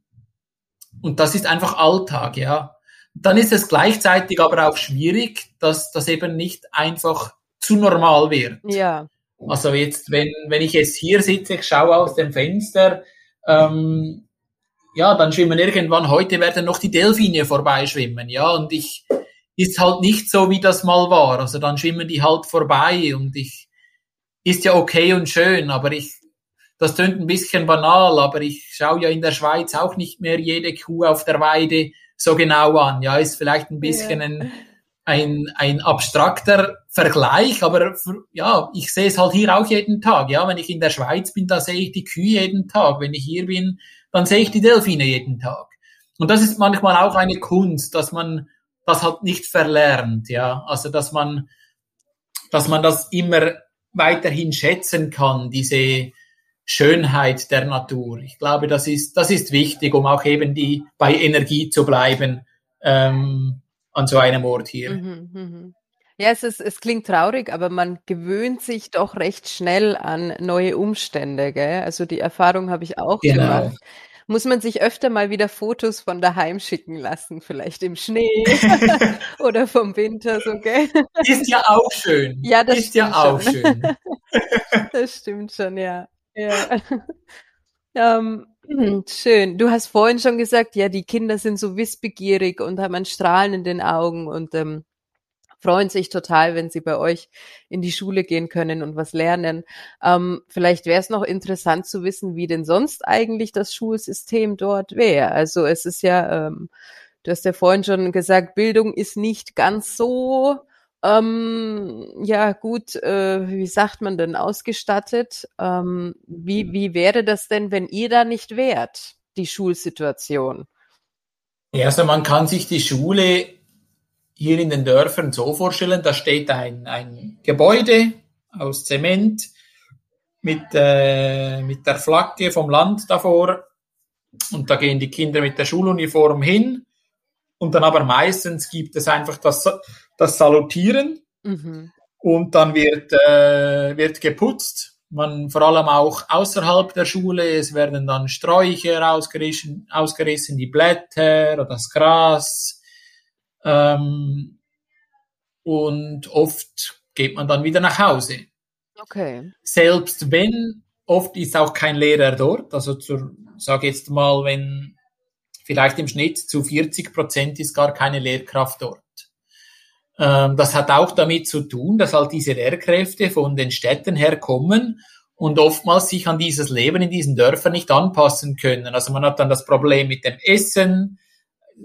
und das ist einfach Alltag, ja. Dann ist es gleichzeitig aber auch schwierig, dass das eben nicht einfach zu normal wird. Ja. Also jetzt, wenn, wenn ich jetzt hier sitze, ich schaue aus dem Fenster, ähm, ja, dann schwimmen irgendwann, heute werden noch die Delfine vorbeischwimmen, ja, und ich, ist halt nicht so, wie das mal war. Also dann schwimmen die halt vorbei und ich, ist ja okay und schön, aber ich, das tönt ein bisschen banal, aber ich schaue ja in der Schweiz auch nicht mehr jede Kuh auf der Weide so genau an. Ja, ist vielleicht ein bisschen ja. ein, ein, ein abstrakter Vergleich, aber für, ja, ich sehe es halt hier auch jeden Tag. Ja, wenn ich in der Schweiz bin, da sehe ich die Kühe jeden Tag. Wenn ich hier bin, dann sehe ich die Delfine jeden Tag. Und das ist manchmal auch eine Kunst, dass man das halt nicht verlernt, ja. Also, dass man, dass man das immer weiterhin schätzen kann, diese Schönheit der Natur. Ich glaube, das ist, das ist wichtig, um auch eben die, bei Energie zu bleiben, ähm, an so einem Ort hier. Mhm, mh. Ja, es, ist, es klingt traurig, aber man gewöhnt sich doch recht schnell an neue Umstände. Gell? Also die Erfahrung habe ich auch genau. gemacht muss man sich öfter mal wieder Fotos von daheim schicken lassen, vielleicht im Schnee oder vom Winter, so, gell? Ist ja auch schön. Ja, das ist ja auch schon. schön. das stimmt schon, ja. ja. ähm, schön. Du hast vorhin schon gesagt, ja, die Kinder sind so wissbegierig und haben ein Strahlen in den Augen und ähm, freuen sich total, wenn sie bei euch in die Schule gehen können und was lernen. Ähm, vielleicht wäre es noch interessant zu wissen, wie denn sonst eigentlich das Schulsystem dort wäre. Also es ist ja, ähm, du hast ja vorhin schon gesagt, Bildung ist nicht ganz so ähm, ja gut, äh, wie sagt man denn, ausgestattet. Ähm, wie, wie wäre das denn, wenn ihr da nicht wärt, die Schulsituation? Ja, also man kann sich die Schule hier in den Dörfern so vorstellen, da steht ein, ein Gebäude aus Zement mit, äh, mit der Flagge vom Land davor. Und da gehen die Kinder mit der Schuluniform hin. Und dann aber meistens gibt es einfach das, das Salutieren. Mhm. und dann wird, äh, wird geputzt. Man vor allem auch außerhalb der Schule, es werden dann Sträucher ausgerissen, ausgerissen die Blätter oder das Gras, ähm, und oft geht man dann wieder nach Hause. Okay. Selbst wenn, oft ist auch kein Lehrer dort. Also zur, sag jetzt mal, wenn vielleicht im Schnitt zu 40 Prozent ist gar keine Lehrkraft dort. Ähm, das hat auch damit zu tun, dass halt diese Lehrkräfte von den Städten her kommen und oftmals sich an dieses Leben in diesen Dörfern nicht anpassen können. Also man hat dann das Problem mit dem Essen,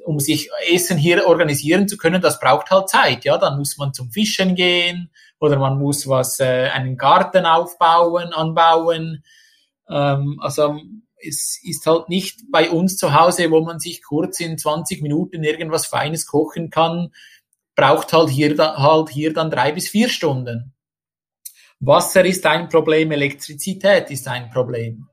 um sich Essen hier organisieren zu können, das braucht halt Zeit. Ja, dann muss man zum Fischen gehen oder man muss was äh, einen Garten aufbauen, anbauen. Ähm, also es ist halt nicht bei uns zu Hause, wo man sich kurz in 20 Minuten irgendwas Feines kochen kann, braucht halt hier, halt hier dann drei bis vier Stunden. Wasser ist ein Problem, Elektrizität ist ein Problem.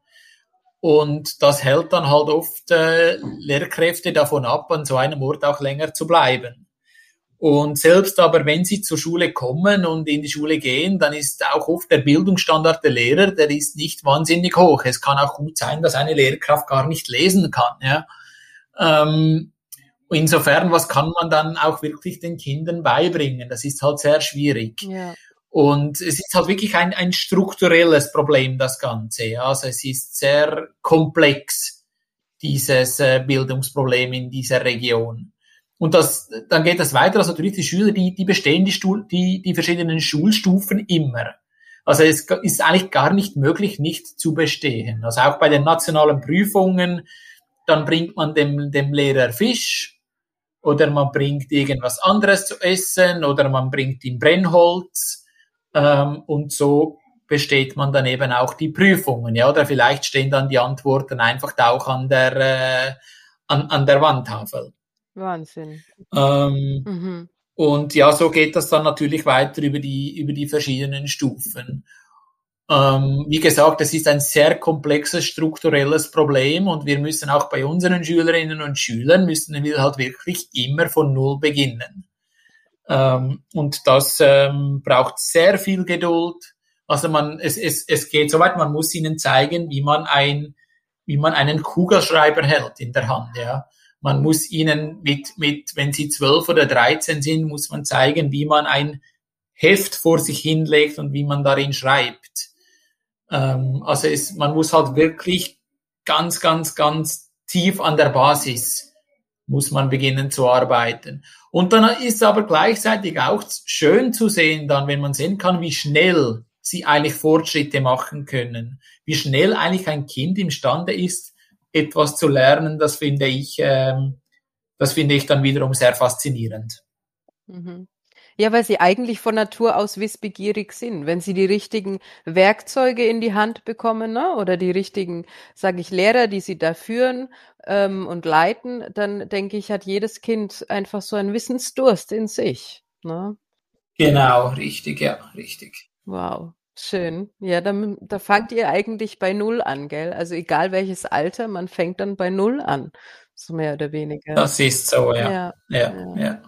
Und das hält dann halt oft äh, Lehrkräfte davon ab, an so einem Ort auch länger zu bleiben. Und selbst aber, wenn sie zur Schule kommen und in die Schule gehen, dann ist auch oft der Bildungsstandard der Lehrer, der ist nicht wahnsinnig hoch. Es kann auch gut sein, dass eine Lehrkraft gar nicht lesen kann. Ja. Ähm, insofern, was kann man dann auch wirklich den Kindern beibringen? Das ist halt sehr schwierig. Ja. Und es ist halt wirklich ein, ein strukturelles Problem, das Ganze. Also es ist sehr komplex, dieses äh, Bildungsproblem in dieser Region. Und das, dann geht das weiter. Also natürlich die Schüler, die, die bestehen die, Stuhl, die, die verschiedenen Schulstufen immer. Also es ist eigentlich gar nicht möglich, nicht zu bestehen. Also auch bei den nationalen Prüfungen, dann bringt man dem, dem Lehrer Fisch oder man bringt irgendwas anderes zu essen oder man bringt ihm Brennholz ähm, und so besteht man dann eben auch die Prüfungen, ja, oder vielleicht stehen dann die Antworten einfach auch an der äh, an, an der Wandtafel. Wahnsinn. Ähm, mhm. Und ja, so geht das dann natürlich weiter über die, über die verschiedenen Stufen. Ähm, wie gesagt, es ist ein sehr komplexes strukturelles Problem und wir müssen auch bei unseren Schülerinnen und Schülern müssen wir halt wirklich immer von Null beginnen. Ähm, und das ähm, braucht sehr viel Geduld. Also man, es, es, es geht so weit, man muss ihnen zeigen, wie man ein, wie man einen Kugelschreiber hält in der Hand, ja. Man muss ihnen mit, mit, wenn sie zwölf oder dreizehn sind, muss man zeigen, wie man ein Heft vor sich hinlegt und wie man darin schreibt. Ähm, also es, man muss halt wirklich ganz, ganz, ganz tief an der Basis muss man beginnen zu arbeiten. Und dann ist aber gleichzeitig auch schön zu sehen, dann, wenn man sehen kann, wie schnell sie eigentlich Fortschritte machen können, wie schnell eigentlich ein Kind imstande ist, etwas zu lernen, das finde ich, ähm, das finde ich dann wiederum sehr faszinierend. Mhm. Ja, weil sie eigentlich von Natur aus wissbegierig sind. Wenn sie die richtigen Werkzeuge in die Hand bekommen ne, oder die richtigen, sage ich, Lehrer, die sie da führen ähm, und leiten, dann denke ich, hat jedes Kind einfach so einen Wissensdurst in sich. Ne? Genau, richtig, ja, richtig. Wow. Schön. Ja, da, da fangt ihr eigentlich bei Null an, gell? Also egal welches Alter, man fängt dann bei Null an, so mehr oder weniger. Das ist so, ja. Ja, ja. ja. ja.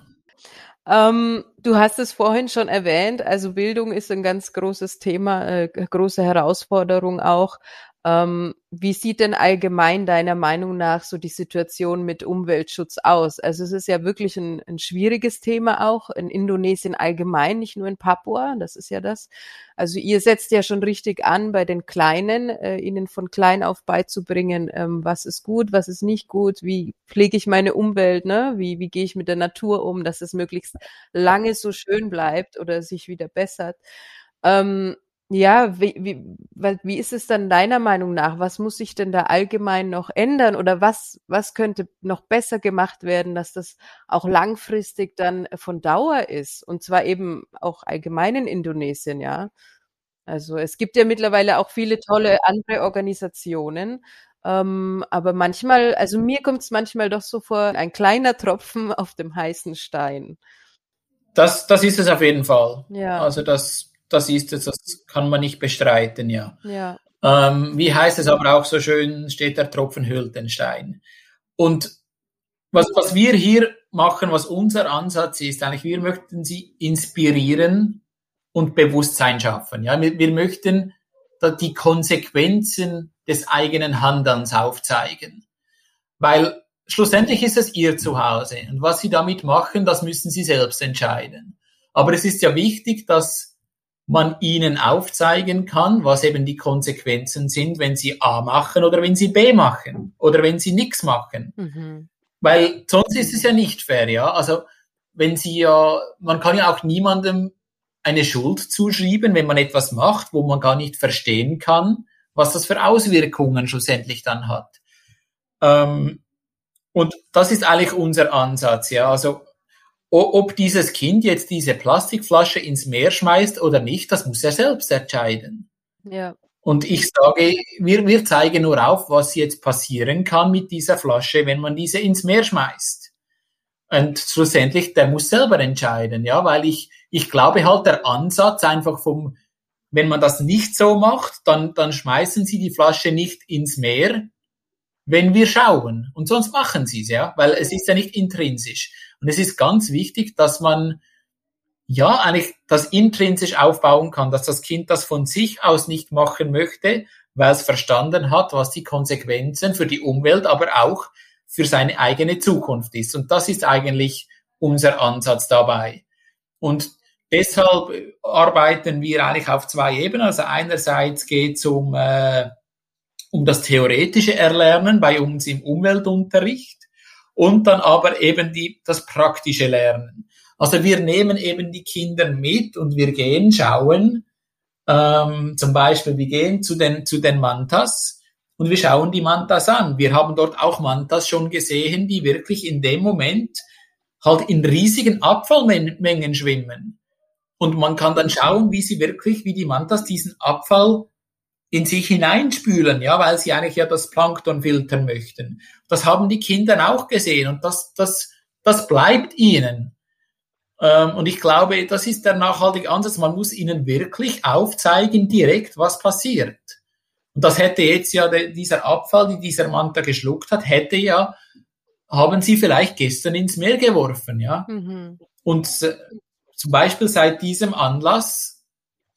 Ähm, du hast es vorhin schon erwähnt, also Bildung ist ein ganz großes Thema, äh, große Herausforderung auch. Ähm, wie sieht denn allgemein deiner Meinung nach so die Situation mit Umweltschutz aus? Also es ist ja wirklich ein, ein schwieriges Thema auch in Indonesien allgemein, nicht nur in Papua, das ist ja das. Also ihr setzt ja schon richtig an bei den Kleinen, äh, ihnen von klein auf beizubringen, ähm, was ist gut, was ist nicht gut, wie pflege ich meine Umwelt, ne? wie, wie gehe ich mit der Natur um, dass es möglichst lange so schön bleibt oder sich wieder bessert. Ähm, ja, wie, wie, wie ist es dann deiner Meinung nach? Was muss sich denn da allgemein noch ändern oder was, was könnte noch besser gemacht werden, dass das auch langfristig dann von Dauer ist? Und zwar eben auch allgemein in Indonesien, ja. Also es gibt ja mittlerweile auch viele tolle andere Organisationen, ähm, aber manchmal, also mir kommt es manchmal doch so vor, ein kleiner Tropfen auf dem heißen Stein. Das, das ist es auf jeden Fall. Ja. Also das das ist es, das kann man nicht bestreiten, ja. ja. Ähm, wie heißt es aber auch so schön, steht der Tropfen hüllt den Stein. Und was, was wir hier machen, was unser Ansatz ist, eigentlich, wir möchten sie inspirieren und Bewusstsein schaffen. Ja, wir, wir möchten die Konsequenzen des eigenen Handelns aufzeigen. Weil schlussendlich ist es ihr Zuhause. Und was sie damit machen, das müssen sie selbst entscheiden. Aber es ist ja wichtig, dass man ihnen aufzeigen kann, was eben die Konsequenzen sind, wenn sie A machen oder wenn sie B machen oder wenn sie nichts machen. Mhm. Weil sonst ist es ja nicht fair, ja. Also wenn sie ja, man kann ja auch niemandem eine Schuld zuschreiben, wenn man etwas macht, wo man gar nicht verstehen kann, was das für Auswirkungen schlussendlich dann hat. Ähm, und das ist eigentlich unser Ansatz, ja. Also ob dieses Kind jetzt diese Plastikflasche ins Meer schmeißt oder nicht, das muss er selbst entscheiden. Ja. Und ich sage, wir, wir zeigen nur auf, was jetzt passieren kann mit dieser Flasche, wenn man diese ins Meer schmeißt. Und schlussendlich, der muss selber entscheiden, ja, weil ich, ich glaube halt, der Ansatz einfach vom, wenn man das nicht so macht, dann, dann schmeißen sie die Flasche nicht ins Meer, wenn wir schauen. Und sonst machen sie es, ja, weil es ist ja nicht intrinsisch. Und es ist ganz wichtig, dass man ja eigentlich das intrinsisch aufbauen kann, dass das Kind das von sich aus nicht machen möchte, weil es verstanden hat, was die Konsequenzen für die Umwelt, aber auch für seine eigene Zukunft ist. Und das ist eigentlich unser Ansatz dabei. Und deshalb arbeiten wir eigentlich auf zwei Ebenen. Also einerseits geht es um äh, um das theoretische Erlernen bei uns im Umweltunterricht und dann aber eben die, das praktische Lernen. Also wir nehmen eben die Kinder mit und wir gehen schauen, ähm, zum Beispiel wir gehen zu den, zu den Mantas und wir schauen die Mantas an. Wir haben dort auch Mantas schon gesehen, die wirklich in dem Moment halt in riesigen Abfallmengen schwimmen. Und man kann dann schauen, wie sie wirklich, wie die Mantas diesen Abfall in sich hineinspülen, ja, weil sie eigentlich ja das Plankton filtern möchten. Das haben die Kinder auch gesehen und das, das, das bleibt ihnen. Ähm, und ich glaube, das ist der nachhaltige Ansatz. Man muss ihnen wirklich aufzeigen direkt, was passiert. Und das hätte jetzt ja der, dieser Abfall, die dieser Manta geschluckt hat, hätte ja, haben sie vielleicht gestern ins Meer geworfen, ja. Mhm. Und äh, zum Beispiel seit diesem Anlass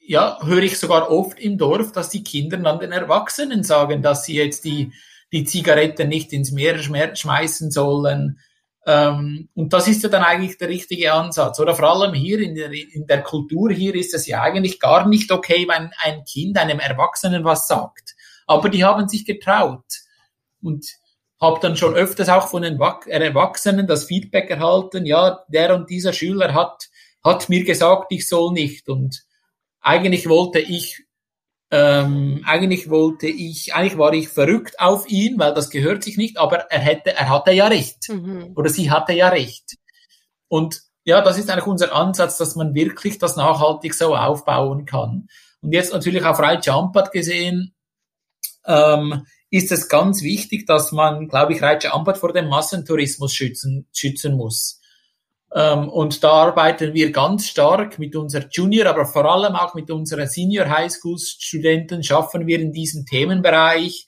ja, höre ich sogar oft im Dorf, dass die Kinder dann den Erwachsenen sagen, dass sie jetzt die, die Zigaretten nicht ins Meer schmeißen sollen. Ähm, und das ist ja dann eigentlich der richtige Ansatz. Oder vor allem hier in der, in der Kultur hier ist es ja eigentlich gar nicht okay, wenn ein Kind einem Erwachsenen was sagt. Aber die haben sich getraut. Und habe dann schon öfters auch von den Erwachsenen das Feedback erhalten, ja, der und dieser Schüler hat, hat mir gesagt, ich soll nicht. Und eigentlich wollte ich, ähm, eigentlich wollte ich, eigentlich war ich verrückt auf ihn, weil das gehört sich nicht, aber er hätte, er hatte ja recht. Mhm. Oder sie hatte ja recht. Und ja, das ist eigentlich unser Ansatz, dass man wirklich das nachhaltig so aufbauen kann. Und jetzt natürlich auf Rai Champat gesehen, ähm, ist es ganz wichtig, dass man, glaube ich, Rai Champat vor dem Massentourismus schützen, schützen muss. Ähm, und da arbeiten wir ganz stark mit unseren Junior, aber vor allem auch mit unseren Senior High School Studenten schaffen wir in diesem Themenbereich.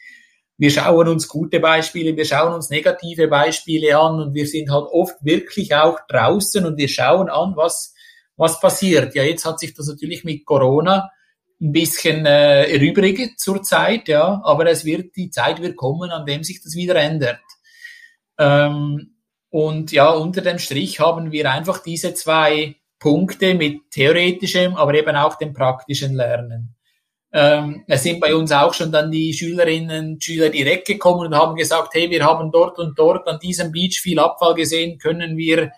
Wir schauen uns gute Beispiele, wir schauen uns negative Beispiele an und wir sind halt oft wirklich auch draußen und wir schauen an, was, was passiert. Ja, jetzt hat sich das natürlich mit Corona ein bisschen äh, erübrigt zur Zeit, ja, aber es wird, die Zeit wird kommen, an dem sich das wieder ändert. Ähm, und ja, unter dem Strich haben wir einfach diese zwei Punkte mit theoretischem, aber eben auch dem praktischen Lernen. Ähm, es sind bei uns auch schon dann die Schülerinnen und Schüler direkt gekommen und haben gesagt, hey, wir haben dort und dort an diesem Beach viel Abfall gesehen, können wir,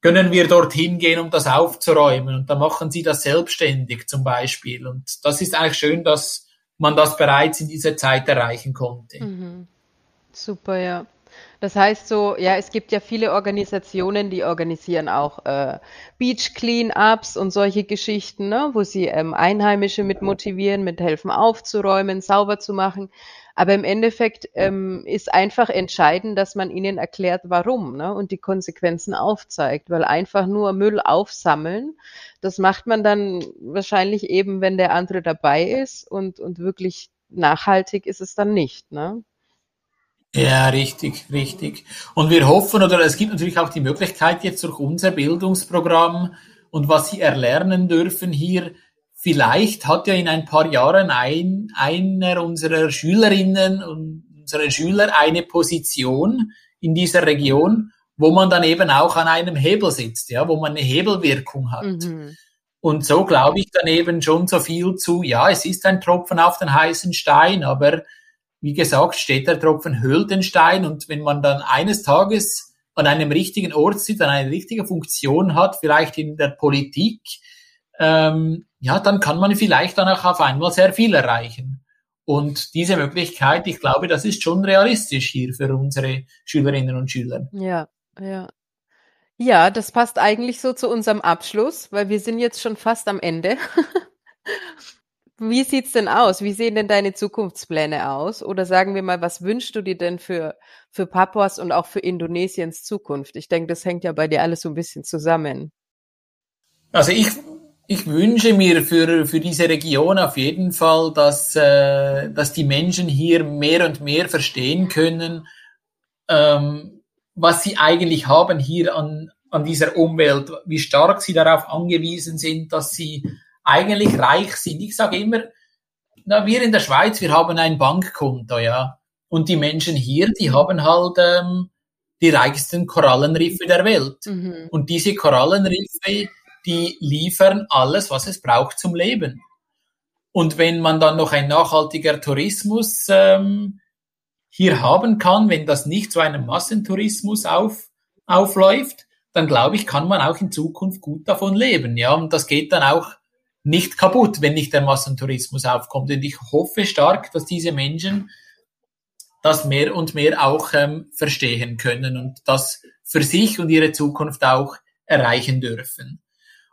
können wir dorthin gehen, um das aufzuräumen? Und dann machen sie das selbstständig zum Beispiel. Und das ist eigentlich schön, dass man das bereits in dieser Zeit erreichen konnte. Mhm. Super, ja. Das heißt so, ja, es gibt ja viele Organisationen, die organisieren auch äh, Beach Cleanups und solche Geschichten, ne, wo sie ähm, Einheimische mit motivieren, mit helfen aufzuräumen, sauber zu machen. Aber im Endeffekt ähm, ist einfach entscheidend, dass man ihnen erklärt, warum ne, und die Konsequenzen aufzeigt. Weil einfach nur Müll aufsammeln, das macht man dann wahrscheinlich eben, wenn der andere dabei ist und, und wirklich nachhaltig ist es dann nicht. Ne? Ja, richtig, richtig. Und wir hoffen, oder es gibt natürlich auch die Möglichkeit jetzt durch unser Bildungsprogramm und was Sie erlernen dürfen hier, vielleicht hat ja in ein paar Jahren ein, einer unserer Schülerinnen und unserer Schüler eine Position in dieser Region, wo man dann eben auch an einem Hebel sitzt, ja, wo man eine Hebelwirkung hat. Mhm. Und so glaube ich dann eben schon so viel zu, ja, es ist ein Tropfen auf den heißen Stein, aber wie gesagt, steht der Tropfen höhlt den Stein und wenn man dann eines Tages an einem richtigen Ort sitzt, an eine richtige Funktion hat, vielleicht in der Politik, ähm, ja, dann kann man vielleicht dann auch auf einmal sehr viel erreichen. Und diese Möglichkeit, ich glaube, das ist schon realistisch hier für unsere Schülerinnen und Schüler. Ja, ja. Ja, das passt eigentlich so zu unserem Abschluss, weil wir sind jetzt schon fast am Ende. Wie sieht's denn aus? Wie sehen denn deine Zukunftspläne aus? Oder sagen wir mal, was wünschst du dir denn für, für Papuas und auch für Indonesiens Zukunft? Ich denke, das hängt ja bei dir alles so ein bisschen zusammen. Also ich ich wünsche mir für, für diese Region auf jeden Fall, dass, äh, dass die Menschen hier mehr und mehr verstehen können, ähm, was sie eigentlich haben hier an, an dieser Umwelt, wie stark sie darauf angewiesen sind, dass sie eigentlich reich sind. Ich sage immer, na, wir in der Schweiz, wir haben ein Bankkonto, ja. Und die Menschen hier, die haben halt ähm, die reichsten Korallenriffe der Welt. Mhm. Und diese Korallenriffe, die liefern alles, was es braucht zum Leben. Und wenn man dann noch ein nachhaltiger Tourismus ähm, hier haben kann, wenn das nicht zu einem Massentourismus auf, aufläuft, dann glaube ich, kann man auch in Zukunft gut davon leben. Ja, und das geht dann auch nicht kaputt, wenn nicht der Massentourismus aufkommt. Und ich hoffe stark, dass diese Menschen das mehr und mehr auch ähm, verstehen können und das für sich und ihre Zukunft auch erreichen dürfen.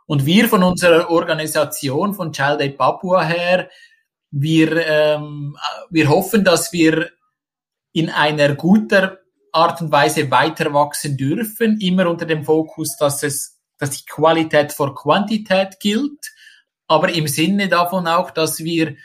Und wir von unserer Organisation von Child Aid Papua her, wir, ähm, wir hoffen, dass wir in einer guter Art und Weise weiter wachsen dürfen, immer unter dem Fokus, dass es, dass die Qualität vor Quantität gilt, aber im Sinne davon auch, dass wir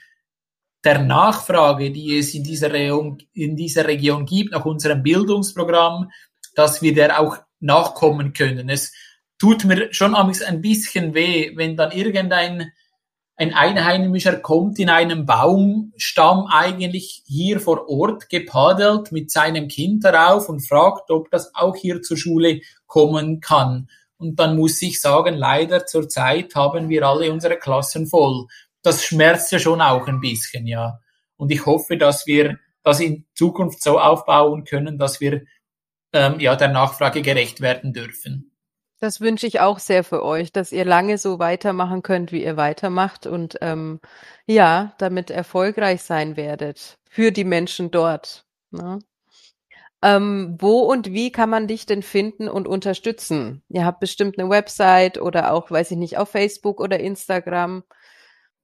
der Nachfrage, die es in dieser Region, in dieser Region gibt, nach unserem Bildungsprogramm, dass wir der auch nachkommen können. Es tut mir schon ein bisschen weh, wenn dann irgendein ein Einheimischer kommt in einem Baumstamm eigentlich hier vor Ort gepaddelt mit seinem Kind darauf und fragt, ob das auch hier zur Schule kommen kann. Und dann muss ich sagen, leider zurzeit haben wir alle unsere Klassen voll. Das schmerzt ja schon auch ein bisschen, ja. Und ich hoffe, dass wir das in Zukunft so aufbauen können, dass wir ähm, ja der Nachfrage gerecht werden dürfen. Das wünsche ich auch sehr für euch, dass ihr lange so weitermachen könnt, wie ihr weitermacht und ähm, ja, damit erfolgreich sein werdet für die Menschen dort. Ne? Ähm, wo und wie kann man dich denn finden und unterstützen? Ihr habt bestimmt eine Website oder auch, weiß ich nicht, auf Facebook oder Instagram.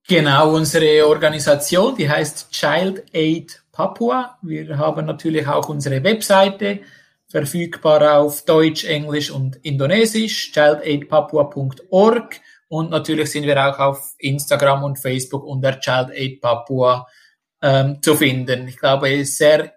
Genau, unsere Organisation, die heißt Child Aid Papua. Wir haben natürlich auch unsere Webseite verfügbar auf Deutsch, Englisch und Indonesisch, childaidpapua.org und natürlich sind wir auch auf Instagram und Facebook unter Child Aid Papua ähm, zu finden. Ich glaube, es ist sehr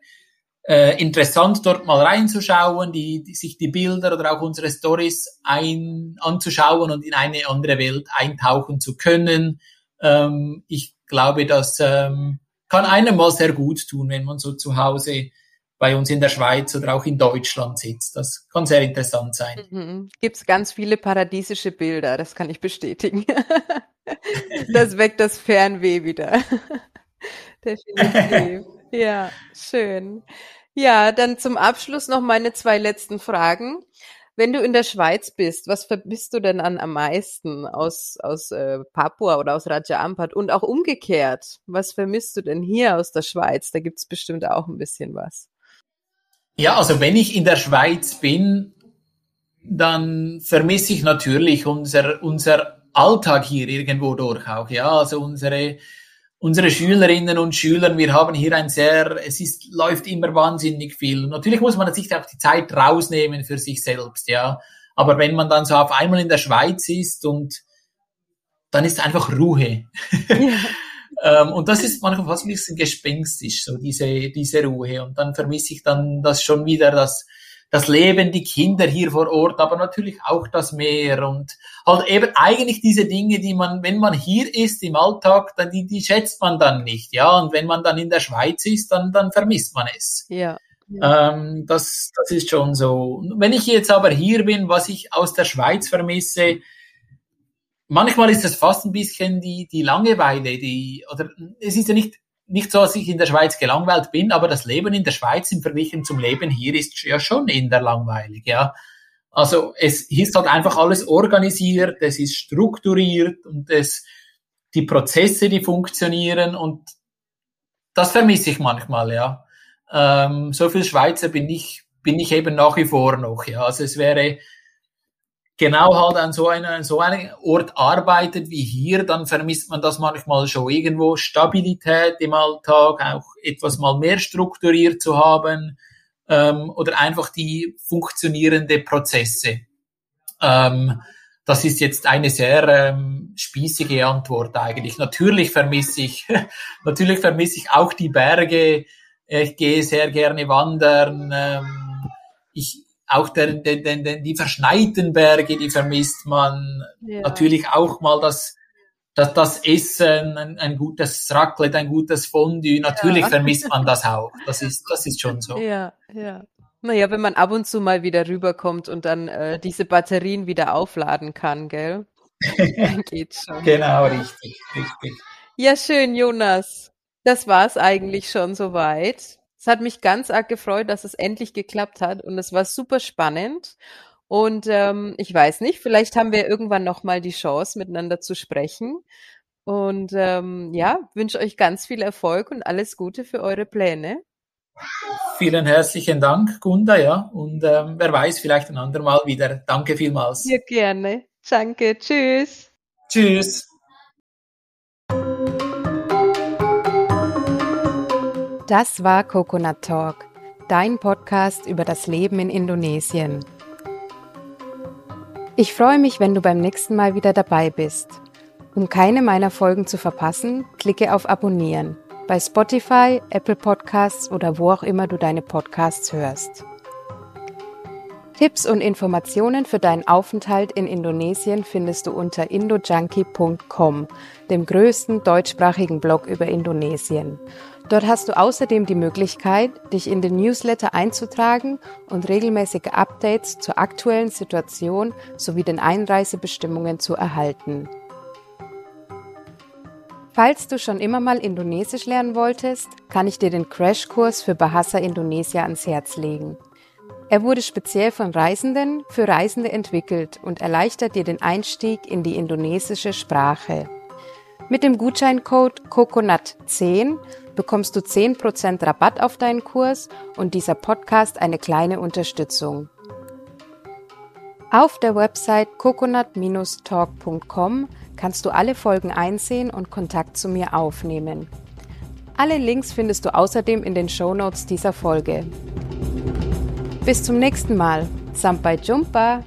äh, interessant, dort mal reinzuschauen, die, die, sich die Bilder oder auch unsere Stories ein, anzuschauen und in eine andere Welt eintauchen zu können. Ähm, ich glaube, das ähm, kann einem mal sehr gut tun, wenn man so zu Hause bei uns in der Schweiz oder auch in Deutschland sitzt. Das kann sehr interessant sein. Mhm. Gibt es ganz viele paradiesische Bilder, das kann ich bestätigen. das weckt das Fernweh wieder. Definitiv. Ja, schön. Ja, dann zum Abschluss noch meine zwei letzten Fragen. Wenn du in der Schweiz bist, was vermisst du denn an am meisten aus, aus äh, Papua oder aus Raja Ampat? Und auch umgekehrt, was vermisst du denn hier aus der Schweiz? Da gibt's bestimmt auch ein bisschen was. Ja, also wenn ich in der Schweiz bin, dann vermisse ich natürlich unser, unser Alltag hier irgendwo durch auch, ja, also unsere, unsere Schülerinnen und Schüler, wir haben hier ein sehr, es ist, läuft immer wahnsinnig viel. Natürlich muss man sich auch die Zeit rausnehmen für sich selbst, ja. Aber wenn man dann so auf einmal in der Schweiz ist und dann ist einfach Ruhe. Ja. Ähm, und das ist manchmal fast ein bisschen gespenstisch, so diese, diese Ruhe. Und dann vermisse ich dann das schon wieder, das, das Leben, die Kinder hier vor Ort, aber natürlich auch das Meer und halt eben eigentlich diese Dinge, die man, wenn man hier ist im Alltag, dann die, die schätzt man dann nicht, ja. Und wenn man dann in der Schweiz ist, dann, dann vermisst man es. Ja. ja. Ähm, das, das ist schon so. Wenn ich jetzt aber hier bin, was ich aus der Schweiz vermisse, manchmal ist es fast ein bisschen die, die Langeweile, die, oder es ist ja nicht, nicht so, dass ich in der Schweiz gelangweilt bin, aber das Leben in der Schweiz im Vergleich zum Leben hier ist ja schon in der langweilig, ja. Also es ist halt einfach alles organisiert, es ist strukturiert und es, die Prozesse, die funktionieren und das vermisse ich manchmal, ja. Ähm, so viel Schweizer bin ich, bin ich eben nach wie vor noch, ja. Also es wäre, genau halt an so einem, so einem Ort arbeitet wie hier, dann vermisst man das manchmal schon irgendwo. Stabilität im Alltag, auch etwas mal mehr strukturiert zu haben ähm, oder einfach die funktionierende Prozesse. Ähm, das ist jetzt eine sehr ähm, spießige Antwort eigentlich. Natürlich vermisse ich, natürlich vermisse ich auch die Berge. Ich gehe sehr gerne wandern. Ähm, ich, auch der, den, den, den, die verschneiten Berge, die vermisst man. Ja. Natürlich auch mal das, das, das Essen, ein, ein gutes Raclette, ein gutes Fondue. Natürlich ja. vermisst man das auch. Das ist, das ist schon so. Ja, ja. Naja, wenn man ab und zu mal wieder rüberkommt und dann äh, diese Batterien wieder aufladen kann, gell? Dann geht's schon. genau, richtig, richtig. Ja, schön, Jonas. Das war's eigentlich schon soweit. Es hat mich ganz arg gefreut, dass es endlich geklappt hat und es war super spannend. Und ähm, ich weiß nicht, vielleicht haben wir irgendwann noch mal die Chance, miteinander zu sprechen. Und ähm, ja, wünsche euch ganz viel Erfolg und alles Gute für eure Pläne. Vielen herzlichen Dank, Gunda, ja. Und ähm, wer weiß, vielleicht ein andermal wieder. Danke vielmals. Ja, gerne. Danke. Tschüss. Tschüss. Das war Coconut Talk, dein Podcast über das Leben in Indonesien. Ich freue mich, wenn du beim nächsten Mal wieder dabei bist. Um keine meiner Folgen zu verpassen, klicke auf Abonnieren bei Spotify, Apple Podcasts oder wo auch immer du deine Podcasts hörst. Tipps und Informationen für deinen Aufenthalt in Indonesien findest du unter indojunkie.com, dem größten deutschsprachigen Blog über Indonesien. Dort hast du außerdem die Möglichkeit, dich in den Newsletter einzutragen und regelmäßige Updates zur aktuellen Situation sowie den Einreisebestimmungen zu erhalten. Falls du schon immer mal Indonesisch lernen wolltest, kann ich dir den Crashkurs für Bahasa Indonesia ans Herz legen. Er wurde speziell von Reisenden für Reisende entwickelt und erleichtert dir den Einstieg in die indonesische Sprache. Mit dem Gutscheincode COCONUT10 bekommst du 10% Rabatt auf deinen Kurs und dieser Podcast eine kleine Unterstützung. Auf der Website coconut-talk.com kannst du alle Folgen einsehen und Kontakt zu mir aufnehmen. Alle Links findest du außerdem in den Show Notes dieser Folge. Bis zum nächsten Mal. Sampai Jumpa!